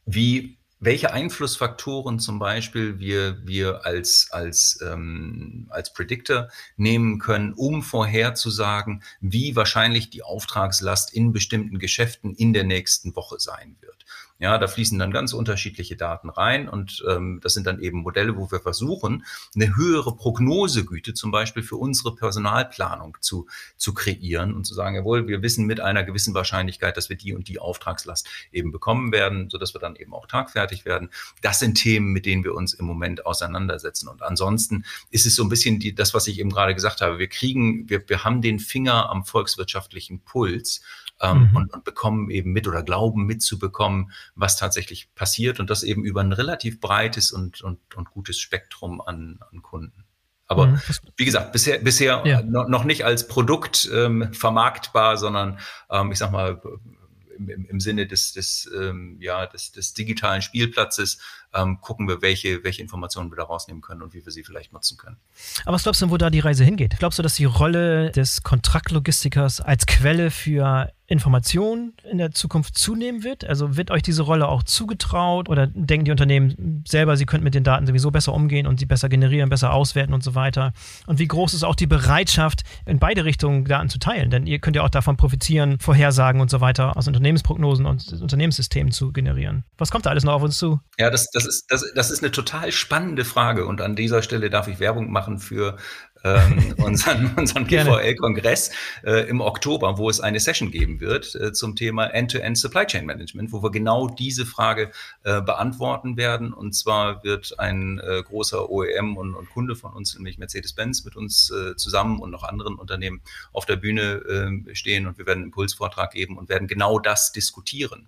wie, welche Einflussfaktoren zum Beispiel wir, wir als, als, ähm, als Predictor nehmen können, um vorherzusagen, wie wahrscheinlich die Auftragslast in bestimmten Geschäften in der nächsten Woche sein wird. Ja, da fließen dann ganz unterschiedliche Daten rein und ähm, das sind dann eben Modelle, wo wir versuchen, eine höhere Prognosegüte zum Beispiel für unsere Personalplanung zu, zu kreieren und zu sagen, jawohl, wir wissen mit einer gewissen Wahrscheinlichkeit, dass wir die und die Auftragslast eben bekommen werden, so dass wir dann eben auch tagfertig werden. Das sind Themen, mit denen wir uns im Moment auseinandersetzen. Und ansonsten ist es so ein bisschen die, das, was ich eben gerade gesagt habe. Wir kriegen, wir, wir haben den Finger am volkswirtschaftlichen Puls ähm, mhm. und, und bekommen eben mit oder glauben mitzubekommen, was tatsächlich passiert und das eben über ein relativ breites und, und, und gutes Spektrum an, an Kunden. Aber mhm. wie gesagt, bisher, bisher ja. noch nicht als Produkt ähm, vermarktbar, sondern ähm, ich sag mal im, im Sinne des, des, ähm, ja, des, des digitalen Spielplatzes ähm, gucken wir, welche, welche Informationen wir da rausnehmen können und wie wir sie vielleicht nutzen können. Aber was glaubst du, wo da die Reise hingeht? Glaubst du, dass die Rolle des Kontraktlogistikers als Quelle für Information in der Zukunft zunehmen wird? Also wird euch diese Rolle auch zugetraut oder denken die Unternehmen selber, sie könnten mit den Daten sowieso besser umgehen und sie besser generieren, besser auswerten und so weiter? Und wie groß ist auch die Bereitschaft, in beide Richtungen Daten zu teilen? Denn ihr könnt ja auch davon profitieren, Vorhersagen und so weiter aus Unternehmensprognosen und Unternehmenssystemen zu generieren. Was kommt da alles noch auf uns zu? Ja, das, das, ist, das, das ist eine total spannende Frage und an dieser Stelle darf ich Werbung machen für ähm, unseren, unseren PVL-Kongress äh, im Oktober, wo es eine Session geben wird äh, zum Thema End-to-End Supply Chain Management, wo wir genau diese Frage äh, beantworten werden. Und zwar wird ein äh, großer OEM und, und, Kunde von uns, nämlich Mercedes-Benz, mit uns äh, zusammen und noch anderen Unternehmen auf der Bühne äh, stehen und wir werden einen Impulsvortrag geben und werden genau das diskutieren.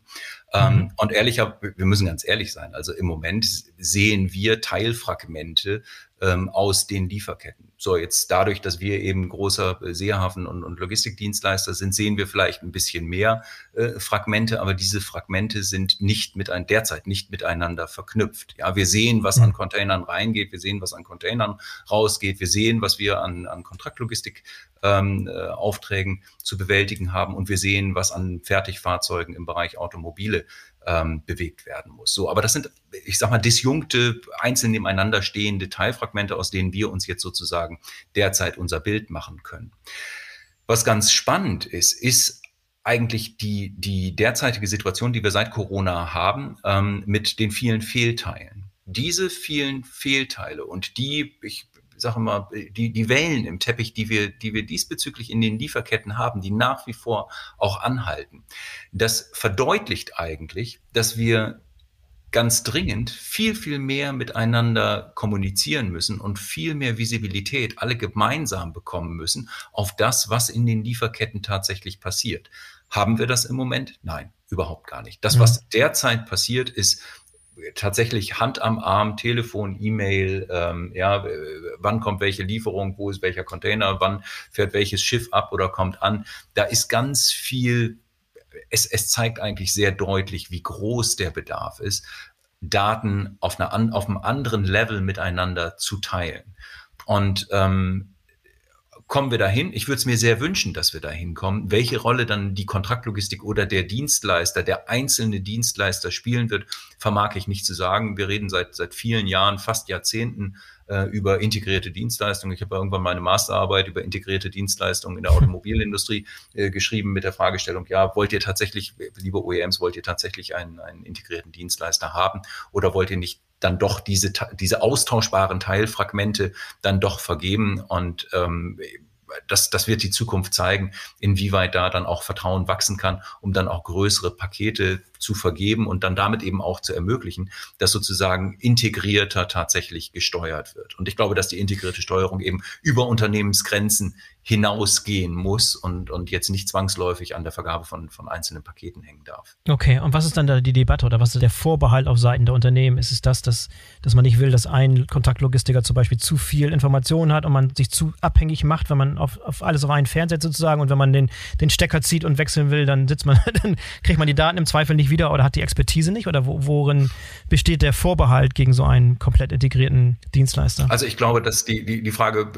Ähm, mhm. und ehrlicher, wir müssen ganz ehrlich sein. Also im Moment sehen wir Teilfragmente ähm, aus den Lieferketten. So, jetzt dadurch, dass wir eben großer Seehafen und, und Logistikdienstleister sind, sehen wir vielleicht ein bisschen mehr äh, Fragmente, aber diese Fragmente sind nicht mit ein, derzeit nicht miteinander verknüpft. Ja, wir sehen, was an hm. Containern reingeht, wir sehen, was an Containern rausgeht, wir sehen, was wir an, an Kontraktlogistik ähm, äh, Aufträgen zu bewältigen haben und wir sehen, was an Fertigfahrzeugen im Bereich Automobile ähm, bewegt werden muss. So, aber das sind, ich sag mal, disjunkte, einzeln nebeneinander stehende Teilfragmente, aus denen wir uns jetzt sozusagen derzeit unser Bild machen können. Was ganz spannend ist, ist eigentlich die, die derzeitige Situation, die wir seit Corona haben, ähm, mit den vielen Fehlteilen. Diese vielen Fehlteile und die, ich sage mal, die, die Wellen im Teppich, die wir, die wir diesbezüglich in den Lieferketten haben, die nach wie vor auch anhalten, das verdeutlicht eigentlich, dass wir ganz dringend viel, viel mehr miteinander kommunizieren müssen und viel mehr Visibilität alle gemeinsam bekommen müssen auf das, was in den Lieferketten tatsächlich passiert. Haben wir das im Moment? Nein, überhaupt gar nicht. Das, was derzeit passiert, ist tatsächlich Hand am Arm, Telefon, E-Mail, ähm, ja, wann kommt welche Lieferung, wo ist welcher Container, wann fährt welches Schiff ab oder kommt an. Da ist ganz viel, es, es zeigt eigentlich sehr deutlich, wie groß der Bedarf ist, Daten auf, einer, auf einem anderen Level miteinander zu teilen. Und ähm, kommen wir dahin? Ich würde es mir sehr wünschen, dass wir dahin kommen. Welche Rolle dann die Kontraktlogistik oder der Dienstleister, der einzelne Dienstleister spielen wird, vermag ich nicht zu sagen. Wir reden seit, seit vielen Jahren, fast Jahrzehnten äh, über integrierte Dienstleistungen. Ich habe irgendwann meine Masterarbeit über integrierte Dienstleistungen in der Automobilindustrie äh, geschrieben mit der Fragestellung, ja, wollt ihr tatsächlich, liebe OEMs, wollt ihr tatsächlich einen, einen integrierten Dienstleister haben oder wollt ihr nicht dann doch diese, diese austauschbaren Teilfragmente dann doch vergeben und ähm, das, das wird die Zukunft zeigen, inwieweit da dann auch Vertrauen wachsen kann, um dann auch größere Pakete zu vergeben und dann damit eben auch zu ermöglichen, dass sozusagen integrierter tatsächlich gesteuert wird. Und ich glaube, dass die integrierte Steuerung eben über Unternehmensgrenzen hinausgehen muss und, und jetzt nicht zwangsläufig an der Vergabe von, von einzelnen Paketen hängen darf. Okay, und was ist dann da die Debatte oder was ist der Vorbehalt auf Seiten der Unternehmen? Ist es das, dass, dass man nicht will, dass ein Kontaktlogistiker zum Beispiel zu viel Informationen hat und man sich zu abhängig macht, wenn man auf, auf alles auf einen Fernseher sozusagen und wenn man den, den Stecker zieht und wechseln will, dann sitzt man, dann kriegt man die Daten im Zweifel nicht wieder oder hat die Expertise nicht? Oder worin besteht der Vorbehalt gegen so einen komplett integrierten Dienstleister? Also ich glaube, dass die, die, die Frage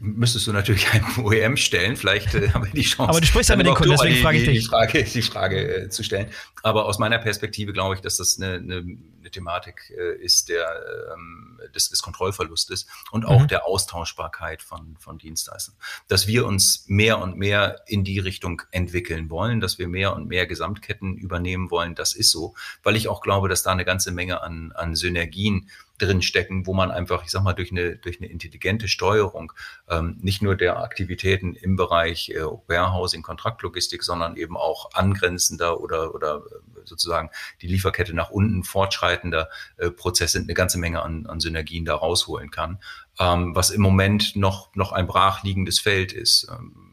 müsstest du natürlich einem OEM stellen. Vielleicht äh, haben wir die Chance. Aber du sprichst ja mit den Kunden, deswegen frage ich dich. Die Frage, die Frage äh, zu stellen. Aber aus meiner Perspektive glaube ich, dass das eine, eine, eine Thematik äh, ist der, ähm, des, des Kontrollverlustes und auch mhm. der Austauschbarkeit von, von Dienstleistern. Dass wir uns mehr und mehr in die Richtung entwickeln wollen, dass wir mehr und mehr Gesamtketten übernehmen wollen, das ist so, weil ich auch glaube, dass da eine ganze Menge an, an Synergien drin stecken, wo man einfach, ich sag mal, durch eine, durch eine intelligente Steuerung ähm, nicht nur der Aktivitäten im Bereich äh, Warehousing, Kontraktlogistik, sondern eben auch angrenzender oder, oder sozusagen die Lieferkette nach unten fortschreitender äh, Prozesse eine ganze Menge an, an Synergien da rausholen kann, ähm, was im Moment noch, noch ein brachliegendes Feld ist. Ähm,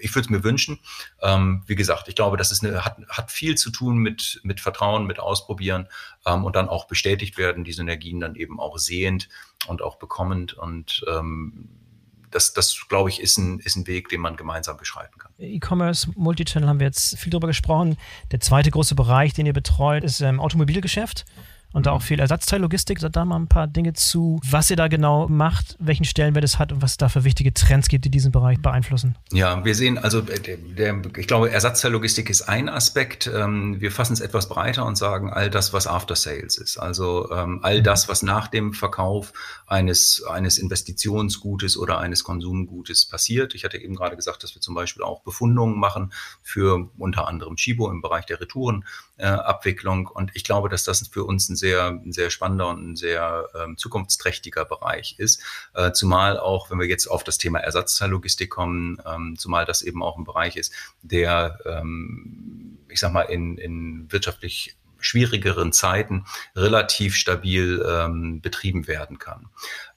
ich würde es mir wünschen. Ähm, wie gesagt, ich glaube, das ist eine, hat, hat viel zu tun mit, mit Vertrauen, mit Ausprobieren ähm, und dann auch bestätigt werden, diese Energien dann eben auch sehend und auch bekommend. Und ähm, das, das glaube ich, ist ein, ist ein Weg, den man gemeinsam beschreiten kann. E-Commerce, Multichannel haben wir jetzt viel drüber gesprochen. Der zweite große Bereich, den ihr betreut, ist ähm, Automobilgeschäft und da auch viel Ersatzteillogistik. Sagt da mal ein paar Dinge zu, was ihr da genau macht, welchen Stellenwert es hat und was es da für wichtige Trends gibt, die diesen Bereich beeinflussen. Ja, wir sehen also, äh, der, ich glaube, Ersatzteillogistik ist ein Aspekt. Ähm, wir fassen es etwas breiter und sagen all das, was After Sales ist. Also ähm, all mhm. das, was nach dem Verkauf eines, eines Investitionsgutes oder eines Konsumgutes passiert. Ich hatte eben gerade gesagt, dass wir zum Beispiel auch Befundungen machen für unter anderem Chibo im Bereich der Retourenabwicklung. Und ich glaube, dass das für uns ein sehr, ein sehr spannender und ein sehr ähm, zukunftsträchtiger Bereich ist. Äh, zumal auch, wenn wir jetzt auf das Thema Ersatzteillogistik kommen, ähm, zumal das eben auch ein Bereich ist, der, ähm, ich sag mal, in, in wirtschaftlich schwierigeren Zeiten relativ stabil ähm, betrieben werden kann.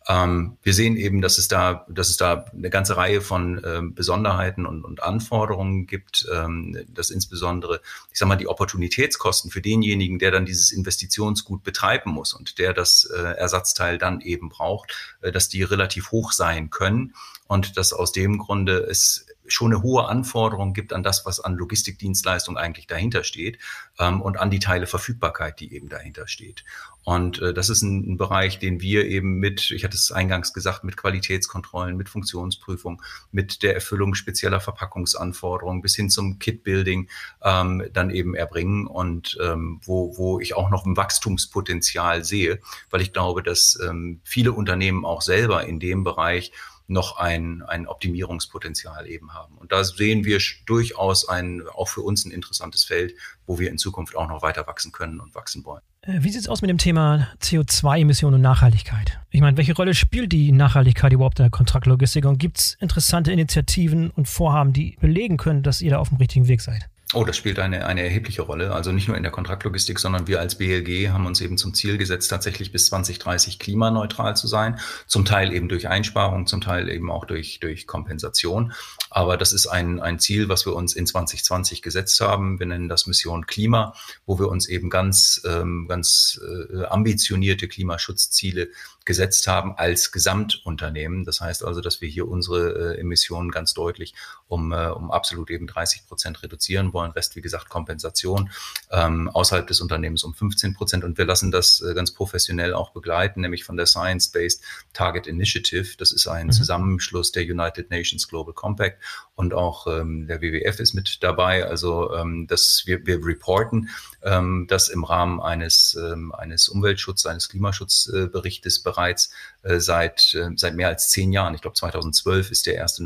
Ähm, wir sehen eben, dass es da, dass es da eine ganze Reihe von ähm, Besonderheiten und, und Anforderungen gibt, ähm, dass insbesondere, ich sage mal, die Opportunitätskosten für denjenigen, der dann dieses Investitionsgut betreiben muss und der das äh, Ersatzteil dann eben braucht, äh, dass die relativ hoch sein können und dass aus dem Grunde es schon eine hohe Anforderung gibt an das, was an Logistikdienstleistung eigentlich dahinter steht ähm, und an die Teileverfügbarkeit, die eben dahinter steht. Und äh, das ist ein, ein, Bereich, den wir eben mit, ich hatte es eingangs gesagt, mit Qualitätskontrollen, mit Funktionsprüfung, mit der Erfüllung spezieller Verpackungsanforderungen bis hin zum Kit-Building ähm, dann eben erbringen und ähm, wo, wo ich auch noch ein Wachstumspotenzial sehe, weil ich glaube, dass ähm, viele Unternehmen auch selber in dem Bereich noch ein, ein Optimierungspotenzial eben haben. Und da sehen wir durchaus ein, auch für uns ein interessantes Feld, wo wir in Zukunft auch noch weiter wachsen können und wachsen wollen. Äh, wie sieht es aus mit dem Thema CO2-Emissionen und Nachhaltigkeit? Ich meine, welche Rolle spielt die Nachhaltigkeit überhaupt in der Kontraktlogistik und gibt es interessante Initiativen und Vorhaben, die belegen können, dass ihr da auf dem richtigen Weg seid? Oh, das spielt eine, eine erhebliche Rolle. Also nicht nur in der Kontraktlogistik, sondern wir als BLG haben uns eben zum Ziel gesetzt, tatsächlich bis 2030 klimaneutral zu sein. Zum Teil eben durch Einsparung, zum Teil eben auch durch, durch Kompensation. Aber das ist ein, ein Ziel, was wir uns in 2020 gesetzt haben. Wir nennen das Mission Klima, wo wir uns eben ganz, ähm, ganz äh, ambitionierte Klimaschutzziele gesetzt haben als Gesamtunternehmen. Das heißt also, dass wir hier unsere äh, Emissionen ganz deutlich um, äh, um absolut eben 30 Prozent reduzieren wollen. Rest, wie gesagt, Kompensation ähm, außerhalb des Unternehmens um 15 Prozent. Und wir lassen das äh, ganz professionell auch begleiten, nämlich von der Science-Based Target Initiative. Das ist ein mhm. Zusammenschluss der United Nations Global Compact und auch ähm, der WWF ist mit dabei. Also ähm, dass wir, wir reporten ähm, das im Rahmen eines, ähm, eines Umweltschutz, eines Klimaschutzberichtes äh, bereits äh, seit, äh, seit mehr als zehn Jahren. Ich glaube, 2012 ist der erste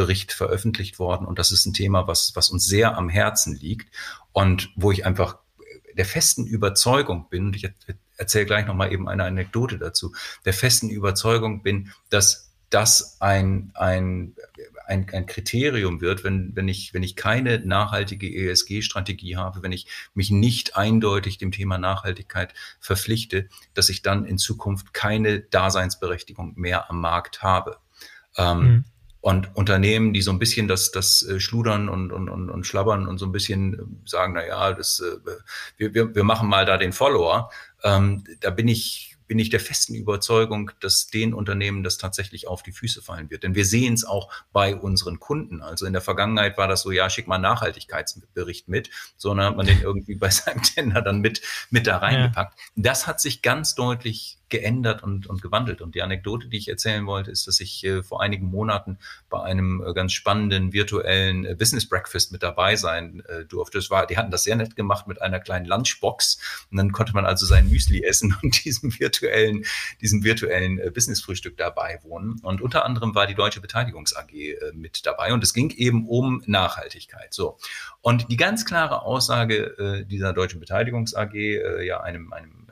Nachhaltigkeitsbericht veröffentlicht worden. Und das ist ein Thema, was, was uns sehr am Herzen liegt und wo ich einfach der festen Überzeugung bin, und ich erzähle gleich nochmal eben eine Anekdote dazu, der festen Überzeugung bin, dass das ein, ein ein, ein Kriterium wird, wenn, wenn, ich, wenn ich keine nachhaltige ESG-Strategie habe, wenn ich mich nicht eindeutig dem Thema Nachhaltigkeit verpflichte, dass ich dann in Zukunft keine Daseinsberechtigung mehr am Markt habe. Ähm, mhm. Und Unternehmen, die so ein bisschen das, das äh, Schludern und, und, und, und Schlabbern und so ein bisschen äh, sagen, na ja, das, äh, wir, wir, wir machen mal da den Follower, ähm, da bin ich bin ich der festen Überzeugung, dass den Unternehmen das tatsächlich auf die Füße fallen wird. Denn wir sehen es auch bei unseren Kunden. Also in der Vergangenheit war das so, ja, schick mal einen Nachhaltigkeitsbericht mit, sondern hat man den irgendwie bei seinem Tender dann mit, mit da reingepackt. Ja. Das hat sich ganz deutlich geändert und, und gewandelt. Und die Anekdote, die ich erzählen wollte, ist, dass ich äh, vor einigen Monaten bei einem äh, ganz spannenden virtuellen äh, Business Breakfast mit dabei sein äh, durfte. Es war, die hatten das sehr nett gemacht mit einer kleinen Lunchbox. Und dann konnte man also sein Müsli essen und diesem virtuellen, diesem virtuellen äh, Business Frühstück dabei wohnen. Und unter anderem war die Deutsche Beteiligungs AG äh, mit dabei. Und es ging eben um Nachhaltigkeit. So. Und die ganz klare Aussage dieser Deutschen Beteiligungs AG, ja, einem, einem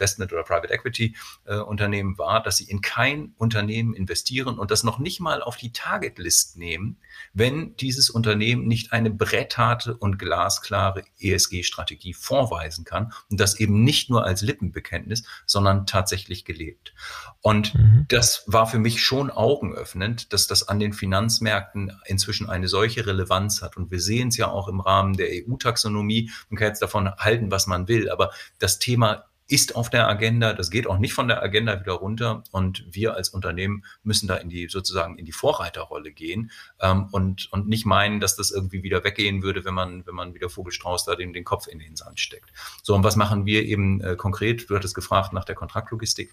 Investment oder Private Equity äh, Unternehmen war, dass sie in kein Unternehmen investieren und das noch nicht mal auf die Target List nehmen, wenn dieses Unternehmen nicht eine brettharte und glasklare ESG-Strategie vorweisen kann und das eben nicht nur als Lippenbekenntnis, sondern tatsächlich gelebt. Und mhm. das war für mich schon augenöffnend, dass das an den Finanzmärkten inzwischen eine solche Relevanz hat. Und wir sehen es ja auch im Rahmen der EU-Taxonomie. Man kann jetzt davon halten, was man will, aber das Thema ist auf der Agenda. Das geht auch nicht von der Agenda wieder runter. Und wir als Unternehmen müssen da in die sozusagen in die Vorreiterrolle gehen ähm, und, und nicht meinen, dass das irgendwie wieder weggehen würde, wenn man, wenn man wieder Vogelstrauß da den, den Kopf in den Sand steckt. So, und was machen wir eben äh, konkret? Du hattest gefragt nach der Kontraktlogistik.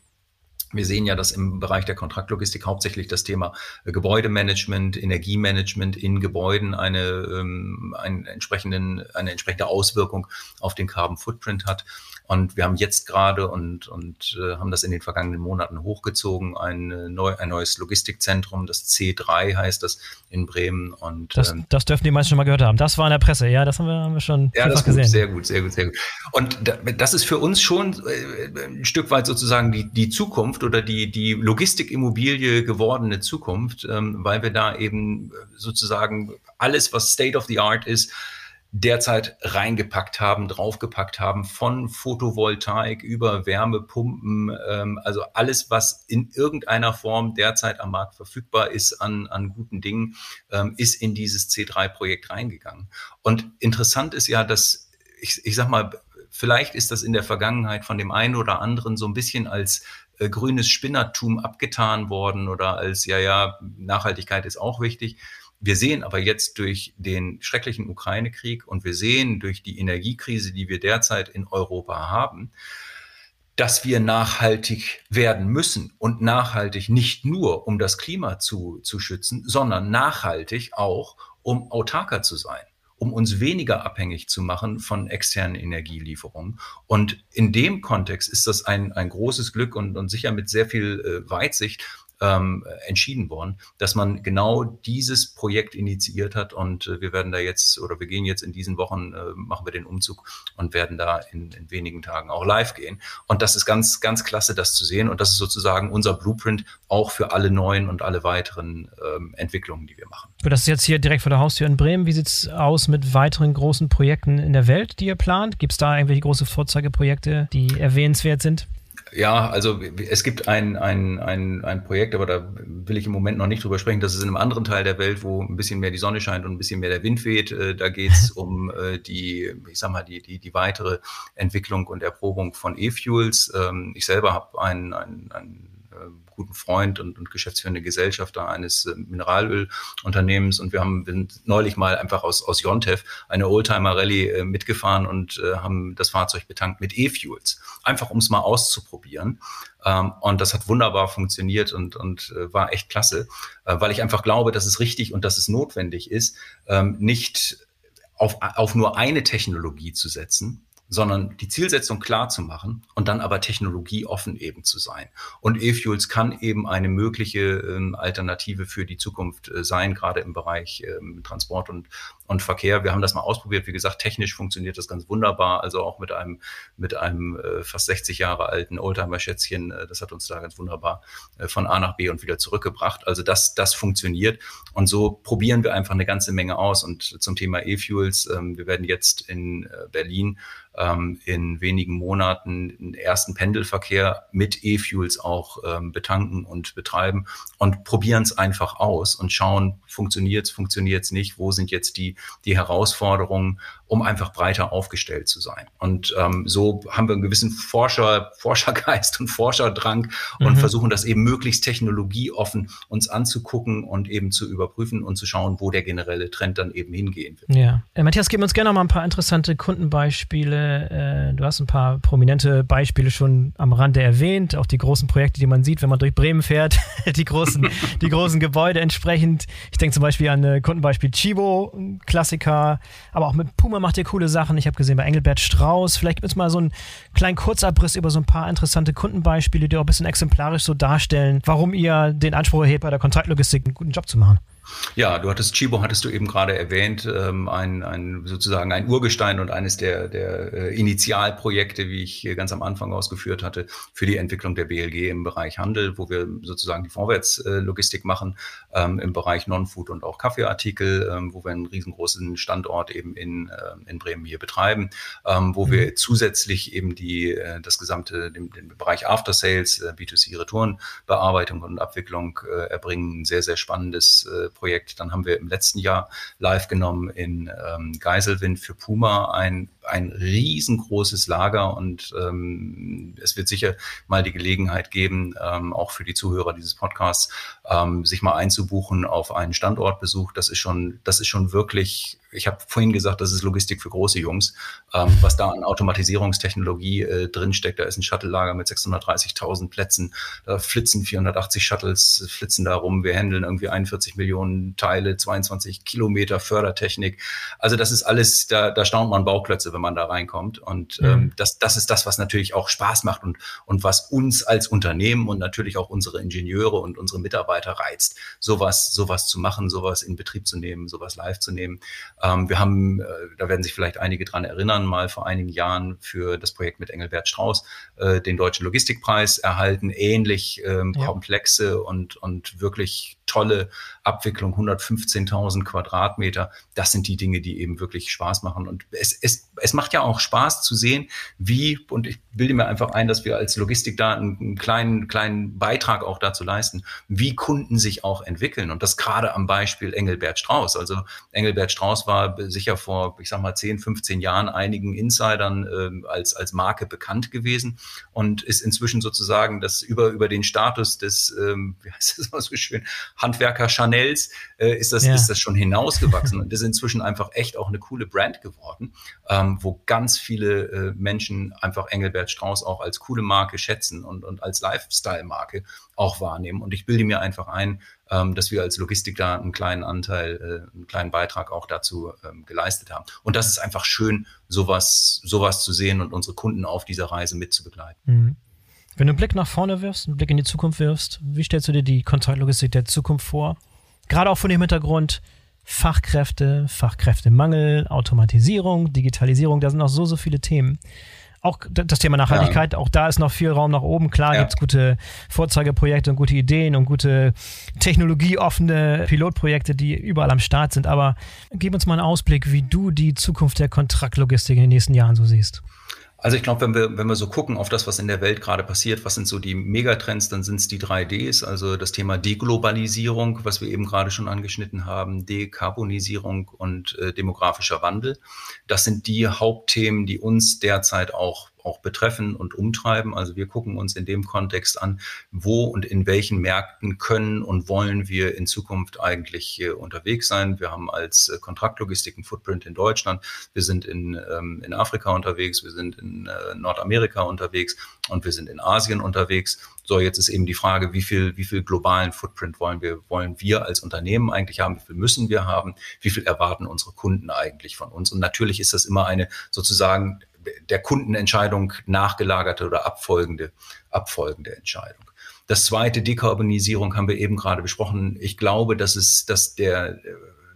Wir sehen ja, dass im Bereich der Kontraktlogistik hauptsächlich das Thema äh, Gebäudemanagement, Energiemanagement in Gebäuden eine, ähm, einen entsprechenden, eine entsprechende Auswirkung auf den Carbon Footprint hat. Und wir haben jetzt gerade und, und äh, haben das in den vergangenen Monaten hochgezogen, ein, neu, ein neues Logistikzentrum, das C3 heißt das in Bremen. Und, das, ähm, das dürfen die meisten schon mal gehört haben. Das war in der Presse, ja, das haben wir, haben wir schon ja, das gesehen. Gut, sehr gut, sehr gut, sehr gut. Und das ist für uns schon äh, ein Stück weit sozusagen die, die Zukunft oder die, die Logistikimmobilie gewordene Zukunft, ähm, weil wir da eben sozusagen alles, was State of the Art ist, derzeit reingepackt haben, draufgepackt haben, von Photovoltaik über Wärmepumpen, ähm, also alles, was in irgendeiner Form derzeit am Markt verfügbar ist an, an guten Dingen, ähm, ist in dieses C3-Projekt reingegangen. Und interessant ist ja, dass ich, ich sag mal, vielleicht ist das in der Vergangenheit von dem einen oder anderen so ein bisschen als äh, grünes Spinnertum abgetan worden oder als, ja, ja, Nachhaltigkeit ist auch wichtig. Wir sehen aber jetzt durch den schrecklichen Ukraine-Krieg und wir sehen durch die Energiekrise, die wir derzeit in Europa haben, dass wir nachhaltig werden müssen und nachhaltig nicht nur, um das Klima zu, zu schützen, sondern nachhaltig auch, um autarker zu sein um uns weniger abhängig zu machen von externen Energielieferungen. Und in dem Kontext ist das ein, ein großes Glück und, und sicher mit sehr viel äh, Weitsicht, ähm, entschieden worden, dass man genau dieses Projekt initiiert hat und äh, wir werden da jetzt oder wir gehen jetzt in diesen Wochen, äh, machen wir den Umzug und werden da in, in wenigen Tagen auch live gehen. Und das ist ganz, ganz klasse, das zu sehen und das ist sozusagen unser Blueprint auch für alle neuen und alle weiteren ähm, Entwicklungen, die wir machen. Das ist jetzt hier direkt vor der Haustür in Bremen. Wie sieht es aus mit weiteren großen Projekten in der Welt, die ihr plant? Gibt es da irgendwelche große Vorzeigeprojekte, die erwähnenswert sind? Ja, also es gibt ein, ein, ein, ein Projekt, aber da will ich im Moment noch nicht drüber sprechen. Das ist in einem anderen Teil der Welt, wo ein bisschen mehr die Sonne scheint und ein bisschen mehr der Wind weht. Äh, da geht es um äh, die, ich sag mal, die, die, die weitere Entwicklung und Erprobung von E-Fuels. Ähm, ich selber habe ein, ein, ein guten Freund und, und geschäftsführende Gesellschafter eines äh, Mineralölunternehmens und wir haben sind neulich mal einfach aus, aus Jontef eine Oldtimer-Rallye äh, mitgefahren und äh, haben das Fahrzeug betankt mit E-Fuels, einfach um es mal auszuprobieren. Ähm, und das hat wunderbar funktioniert und, und äh, war echt klasse, äh, weil ich einfach glaube, dass es richtig und dass es notwendig ist, ähm, nicht auf, auf nur eine Technologie zu setzen, sondern die Zielsetzung klar zu machen und dann aber technologieoffen eben zu sein. Und E-Fuels kann eben eine mögliche ähm, Alternative für die Zukunft äh, sein, gerade im Bereich ähm, Transport und, und Verkehr. Wir haben das mal ausprobiert. Wie gesagt, technisch funktioniert das ganz wunderbar. Also auch mit einem, mit einem äh, fast 60 Jahre alten Oldtimer-Schätzchen. Äh, das hat uns da ganz wunderbar äh, von A nach B und wieder zurückgebracht. Also das, das funktioniert. Und so probieren wir einfach eine ganze Menge aus. Und zum Thema E-Fuels, ähm, wir werden jetzt in äh, Berlin ähm, in wenigen Monaten den ersten Pendelverkehr mit E-Fuels auch ähm, betanken und betreiben und probieren es einfach aus und schauen, funktioniert es, funktioniert es nicht, wo sind jetzt die, die Herausforderungen, um einfach breiter aufgestellt zu sein. Und ähm, so haben wir einen gewissen Forscher, Forschergeist und Forscherdrang und mhm. versuchen das eben möglichst technologieoffen uns anzugucken und eben zu überprüfen und zu schauen, wo der generelle Trend dann eben hingehen wird. Ja. Äh, Matthias, gib uns gerne noch mal ein paar interessante Kundenbeispiele. Äh, du hast ein paar prominente Beispiele schon am Rande erwähnt, auch die großen Projekte, die man sieht, wenn man durch Bremen fährt, die großen, die großen Gebäude entsprechend. Ich denke zum Beispiel an äh, Kundenbeispiel Chibo, Klassiker, aber auch mit Puma Firma macht ihr coole Sachen. Ich habe gesehen bei Engelbert Strauß. Vielleicht gibt es mal so einen kleinen Kurzabriss über so ein paar interessante Kundenbeispiele, die auch ein bisschen exemplarisch so darstellen, warum ihr den Anspruch erhebt, bei der Kontraktlogistik einen guten Job zu machen. Ja, du hattest Chibo, hattest du eben gerade erwähnt, ähm, ein, ein sozusagen ein Urgestein und eines der, der äh, Initialprojekte, wie ich ganz am Anfang ausgeführt hatte, für die Entwicklung der BLG im Bereich Handel, wo wir sozusagen die Vorwärtslogistik machen, ähm, im Bereich Non-Food und auch Kaffeeartikel, ähm, wo wir einen riesengroßen Standort eben in, äh, in Bremen hier betreiben, ähm, wo mhm. wir zusätzlich eben die, äh, das gesamte, den, den Bereich After Sales, äh, B2C Retourenbearbeitung und Abwicklung äh, erbringen. Ein sehr, sehr spannendes äh, Projekt. Dann haben wir im letzten Jahr live genommen in ähm, Geiselwind für Puma ein ein riesengroßes Lager und ähm, es wird sicher mal die Gelegenheit geben, ähm, auch für die Zuhörer dieses Podcasts, ähm, sich mal einzubuchen auf einen Standortbesuch. Das ist schon, das ist schon wirklich ich habe vorhin gesagt, das ist Logistik für große Jungs. Ähm, was da an Automatisierungstechnologie äh, drinsteckt, da ist ein Shuttle-Lager mit 630.000 Plätzen, da flitzen 480 Shuttles, flitzen da rum. Wir handeln irgendwie 41 Millionen Teile, 22 Kilometer Fördertechnik. Also das ist alles, da, da staunt man Bauklötze, wenn man da reinkommt. Und ähm, mhm. das, das ist das, was natürlich auch Spaß macht und, und was uns als Unternehmen und natürlich auch unsere Ingenieure und unsere Mitarbeiter reizt, sowas, sowas zu machen, sowas in Betrieb zu nehmen, sowas live zu nehmen. Ähm, wir haben, äh, da werden sich vielleicht einige dran erinnern, mal vor einigen Jahren für das Projekt mit Engelbert Strauß äh, den Deutschen Logistikpreis erhalten. Ähnlich ähm, ja. komplexe und, und wirklich tolle Abwicklung, 115.000 Quadratmeter. Das sind die Dinge, die eben wirklich Spaß machen. Und es, es, es macht ja auch Spaß zu sehen, wie, und ich bilde mir einfach ein, dass wir als Logistik da einen, einen kleinen, kleinen Beitrag auch dazu leisten, wie Kunden sich auch entwickeln. Und das gerade am Beispiel Engelbert Strauß. Also Engelbert Strauß war sicher vor, ich sag mal, 10, 15 Jahren einigen Insidern äh, als, als Marke bekannt gewesen und ist inzwischen sozusagen das über, über den Status des, ähm, wie heißt das mal so schön, Handwerker Chanels, äh, ist, das, ja. ist das schon hinausgewachsen und ist inzwischen einfach echt auch eine coole Brand geworden, ähm, wo ganz viele äh, Menschen einfach Engelbert Strauß auch als coole Marke schätzen und, und als Lifestyle-Marke auch wahrnehmen. Und ich bilde mir einfach ein, ähm, dass wir als Logistik da einen kleinen Anteil, äh, einen kleinen Beitrag auch dazu ähm, geleistet haben. Und das ist einfach schön, sowas, sowas zu sehen und unsere Kunden auf dieser Reise mitzubegleiten. Mhm. Wenn du einen Blick nach vorne wirfst, einen Blick in die Zukunft wirfst, wie stellst du dir die Kontraktlogistik der Zukunft vor? Gerade auch von dem Hintergrund Fachkräfte, Fachkräftemangel, Automatisierung, Digitalisierung, da sind auch so, so viele Themen. Auch das Thema Nachhaltigkeit, ja. auch da ist noch viel Raum nach oben. Klar ja. gibt es gute Vorzeigeprojekte und gute Ideen und gute technologieoffene Pilotprojekte, die überall am Start sind. Aber gib uns mal einen Ausblick, wie du die Zukunft der Kontraktlogistik in den nächsten Jahren so siehst. Also ich glaube, wenn wir, wenn wir so gucken auf das, was in der Welt gerade passiert, was sind so die Megatrends, dann sind es die 3Ds, also das Thema Deglobalisierung, was wir eben gerade schon angeschnitten haben, Dekarbonisierung und äh, demografischer Wandel. Das sind die Hauptthemen, die uns derzeit auch auch betreffen und umtreiben. Also wir gucken uns in dem Kontext an, wo und in welchen Märkten können und wollen wir in Zukunft eigentlich unterwegs sein. Wir haben als äh, Kontraktlogistik einen Footprint in Deutschland. Wir sind in, ähm, in Afrika unterwegs. Wir sind in äh, Nordamerika unterwegs und wir sind in Asien unterwegs. So, jetzt ist eben die Frage, wie viel, wie viel globalen Footprint wollen wir, wollen wir als Unternehmen eigentlich haben? Wie viel müssen wir haben? Wie viel erwarten unsere Kunden eigentlich von uns? Und natürlich ist das immer eine sozusagen der Kundenentscheidung nachgelagerte oder abfolgende, abfolgende Entscheidung. Das zweite, Dekarbonisierung, haben wir eben gerade besprochen. Ich glaube, dass es, dass der,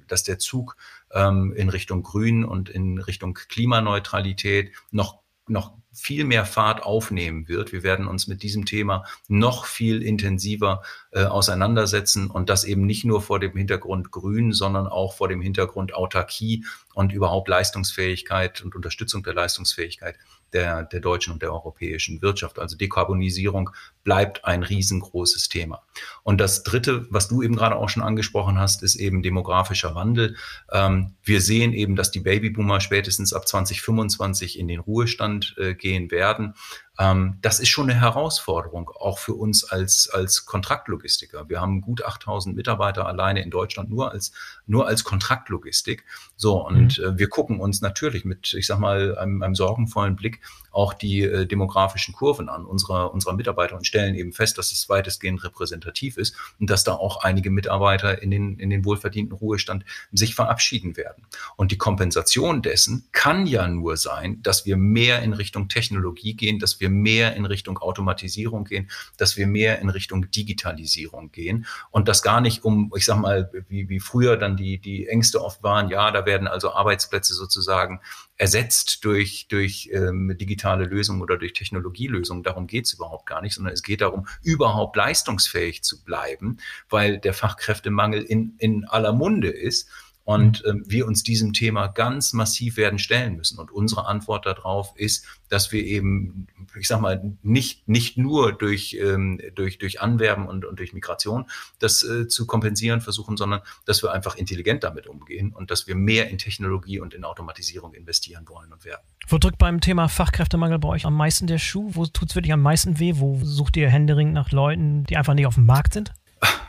dass der Zug ähm, in Richtung Grün und in Richtung Klimaneutralität noch noch viel mehr Fahrt aufnehmen wird. Wir werden uns mit diesem Thema noch viel intensiver äh, auseinandersetzen und das eben nicht nur vor dem Hintergrund Grün, sondern auch vor dem Hintergrund Autarkie und überhaupt Leistungsfähigkeit und Unterstützung der Leistungsfähigkeit der, der deutschen und der europäischen Wirtschaft. Also Dekarbonisierung bleibt ein riesengroßes Thema. Und das Dritte, was du eben gerade auch schon angesprochen hast, ist eben demografischer Wandel. Ähm, wir sehen eben, dass die Babyboomer spätestens ab 2025 in den Ruhestand äh, gehen werden. Ähm, das ist schon eine Herausforderung, auch für uns als, als Kontraktlogistiker. Wir haben gut 8000 Mitarbeiter alleine in Deutschland nur als, nur als Kontraktlogistik. So, und mhm. äh, wir gucken uns natürlich mit, ich sag mal, einem, einem sorgenvollen Blick auch die äh, demografischen Kurven an unserer, unserer Mitarbeiter und stellen eben fest, dass es weitestgehend repräsentativ ist und dass da auch einige Mitarbeiter in den, in den wohlverdienten Ruhestand sich verabschieden werden. Und die Kompensation dessen kann ja nur sein, dass wir mehr in Richtung Technologie gehen, dass wir mehr in Richtung Automatisierung gehen, dass wir mehr in Richtung Digitalisierung gehen und das gar nicht um, ich sag mal, wie, wie früher dann die, die Ängste oft waren, ja, da werden also Arbeitsplätze sozusagen ersetzt durch, durch ähm, digitale Lösungen oder durch Technologielösungen. Darum geht es überhaupt gar nicht, sondern es geht darum, überhaupt leistungsfähig zu bleiben, weil der Fachkräftemangel in, in aller Munde ist. Und ähm, wir uns diesem Thema ganz massiv werden stellen müssen. Und unsere Antwort darauf ist, dass wir eben, ich sag mal, nicht, nicht nur durch, ähm, durch, durch Anwerben und, und durch Migration das äh, zu kompensieren versuchen, sondern dass wir einfach intelligent damit umgehen und dass wir mehr in Technologie und in Automatisierung investieren wollen und werden. Wo drückt beim Thema Fachkräftemangel bei euch am meisten der Schuh? Wo tut es wirklich am meisten weh? Wo sucht ihr händeringend nach Leuten, die einfach nicht auf dem Markt sind?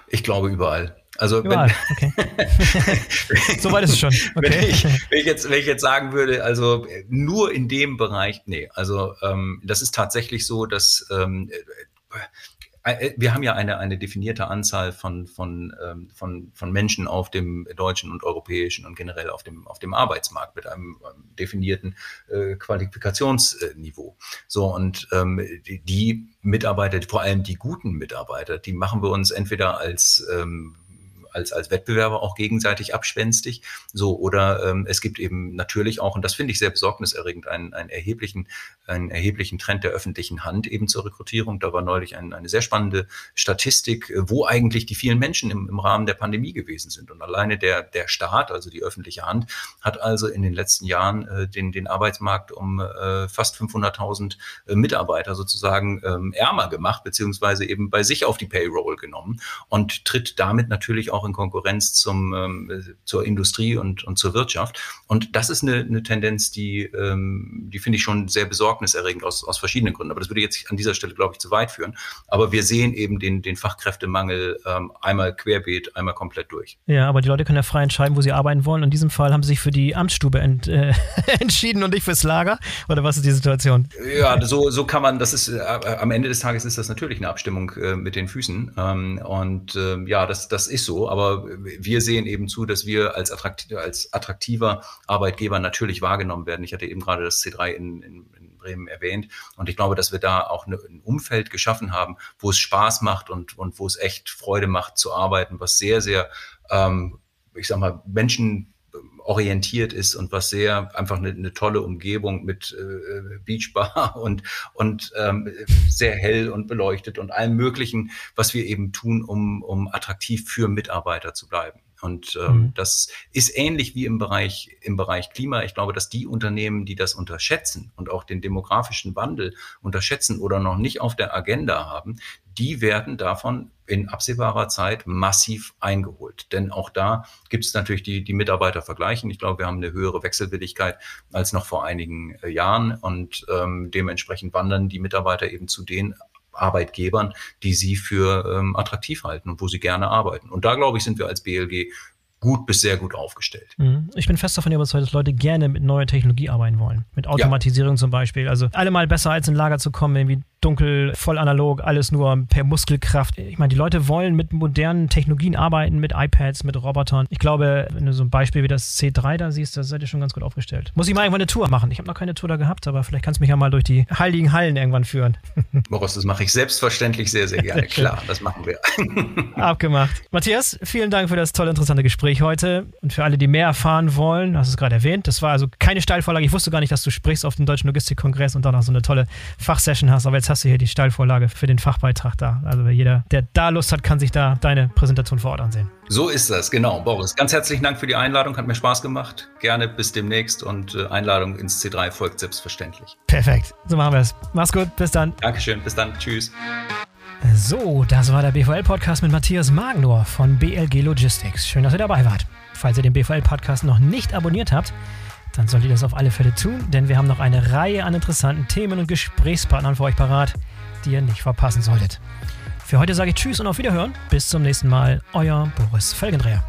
Ich glaube überall. Also Überall. Wenn, okay. Soweit ist es schon. Okay. Wenn, ich, wenn, ich, jetzt, wenn ich jetzt sagen würde, also nur in dem Bereich, nee, also ähm, das ist tatsächlich so, dass ähm, äh, äh, wir haben ja eine, eine definierte Anzahl von, von, ähm, von, von Menschen auf dem deutschen und europäischen und generell auf dem, auf dem Arbeitsmarkt mit einem definierten äh, Qualifikationsniveau. So, und ähm, die, die Mitarbeiter, vor allem die guten Mitarbeiter, die machen wir uns entweder als ähm, als, als Wettbewerber auch gegenseitig abspenstig. So, oder ähm, es gibt eben natürlich auch, und das finde ich sehr besorgniserregend, einen, einen, erheblichen, einen erheblichen Trend der öffentlichen Hand eben zur Rekrutierung. Da war neulich ein, eine sehr spannende Statistik, äh, wo eigentlich die vielen Menschen im, im Rahmen der Pandemie gewesen sind. Und alleine der, der Staat, also die öffentliche Hand, hat also in den letzten Jahren äh, den, den Arbeitsmarkt um äh, fast 500.000 äh, Mitarbeiter sozusagen ähm, ärmer gemacht, beziehungsweise eben bei sich auf die Payroll genommen und tritt damit natürlich auch auch in Konkurrenz zum, ähm, zur Industrie und, und zur Wirtschaft. Und das ist eine, eine Tendenz, die, ähm, die finde ich schon sehr besorgniserregend aus, aus verschiedenen Gründen. Aber das würde jetzt an dieser Stelle, glaube ich, zu weit führen. Aber wir sehen eben den, den Fachkräftemangel ähm, einmal querbeet, einmal komplett durch. Ja, aber die Leute können ja frei entscheiden, wo sie arbeiten wollen. In diesem Fall haben sie sich für die Amtsstube ent, äh, entschieden und nicht fürs Lager. Oder was ist die Situation? Ja, so, so kann man, das ist, äh, am Ende des Tages ist das natürlich eine Abstimmung äh, mit den Füßen. Ähm, und äh, ja, das, das ist so aber wir sehen eben zu, dass wir als, attraktiv, als attraktiver Arbeitgeber natürlich wahrgenommen werden. Ich hatte eben gerade das C3 in, in, in Bremen erwähnt und ich glaube, dass wir da auch eine, ein Umfeld geschaffen haben, wo es Spaß macht und, und wo es echt Freude macht zu arbeiten, was sehr, sehr, ähm, ich sag mal, Menschen orientiert ist und was sehr einfach eine, eine tolle Umgebung mit äh, Beachbar und und ähm, sehr hell und beleuchtet und allem Möglichen, was wir eben tun, um um attraktiv für Mitarbeiter zu bleiben. Und ähm, mhm. das ist ähnlich wie im Bereich, im Bereich Klima. Ich glaube, dass die Unternehmen, die das unterschätzen und auch den demografischen Wandel unterschätzen oder noch nicht auf der Agenda haben, die werden davon in absehbarer Zeit massiv eingeholt. Denn auch da gibt es natürlich die, die Mitarbeiter vergleichen. Ich glaube, wir haben eine höhere Wechselwilligkeit als noch vor einigen äh, Jahren und ähm, dementsprechend wandern die Mitarbeiter eben zu den Arbeitgebern, die sie für ähm, attraktiv halten und wo sie gerne arbeiten. Und da, glaube ich, sind wir als BLG gut bis sehr gut aufgestellt. Mhm. Ich bin fest davon überzeugt, dass Leute gerne mit neuer Technologie arbeiten wollen. Mit Automatisierung ja. zum Beispiel. Also allemal besser als in Lager zu kommen, irgendwie dunkel, voll analog, alles nur per Muskelkraft. Ich meine, die Leute wollen mit modernen Technologien arbeiten, mit iPads, mit Robotern. Ich glaube, wenn du so ein Beispiel wie das C3 da siehst, da seid ihr schon ganz gut aufgestellt. Muss ich mal irgendwann eine Tour machen. Ich habe noch keine Tour da gehabt, aber vielleicht kannst du mich ja mal durch die heiligen Hallen irgendwann führen. Boris, das mache ich selbstverständlich sehr, sehr gerne. Klar, das machen wir. Abgemacht. Matthias, vielen Dank für das tolle, interessante Gespräch heute. Und für alle, die mehr erfahren wollen, hast du es gerade erwähnt, das war also keine Steilvorlage. Ich wusste gar nicht, dass du sprichst auf dem Deutschen Logistikkongress und dann noch so eine tolle Fachsession hast. Aber jetzt hast du hier die Steilvorlage für den Fachbeitrag da. Also jeder, der da Lust hat, kann sich da deine Präsentation vor Ort ansehen. So ist das, genau. Boris, ganz herzlichen Dank für die Einladung, hat mir Spaß gemacht. Gerne bis demnächst und äh, Einladung ins C3 folgt selbstverständlich. Perfekt, so machen wir es. Mach's gut, bis dann. Dankeschön, bis dann, tschüss. So, das war der BVL-Podcast mit Matthias Magnor von BLG Logistics. Schön, dass ihr dabei wart. Falls ihr den BVL-Podcast noch nicht abonniert habt, dann solltet ihr das auf alle Fälle tun, denn wir haben noch eine Reihe an interessanten Themen und Gesprächspartnern für euch parat die ihr nicht verpassen solltet. Für heute sage ich Tschüss und auf Wiederhören. Bis zum nächsten Mal. Euer Boris Felgendreher.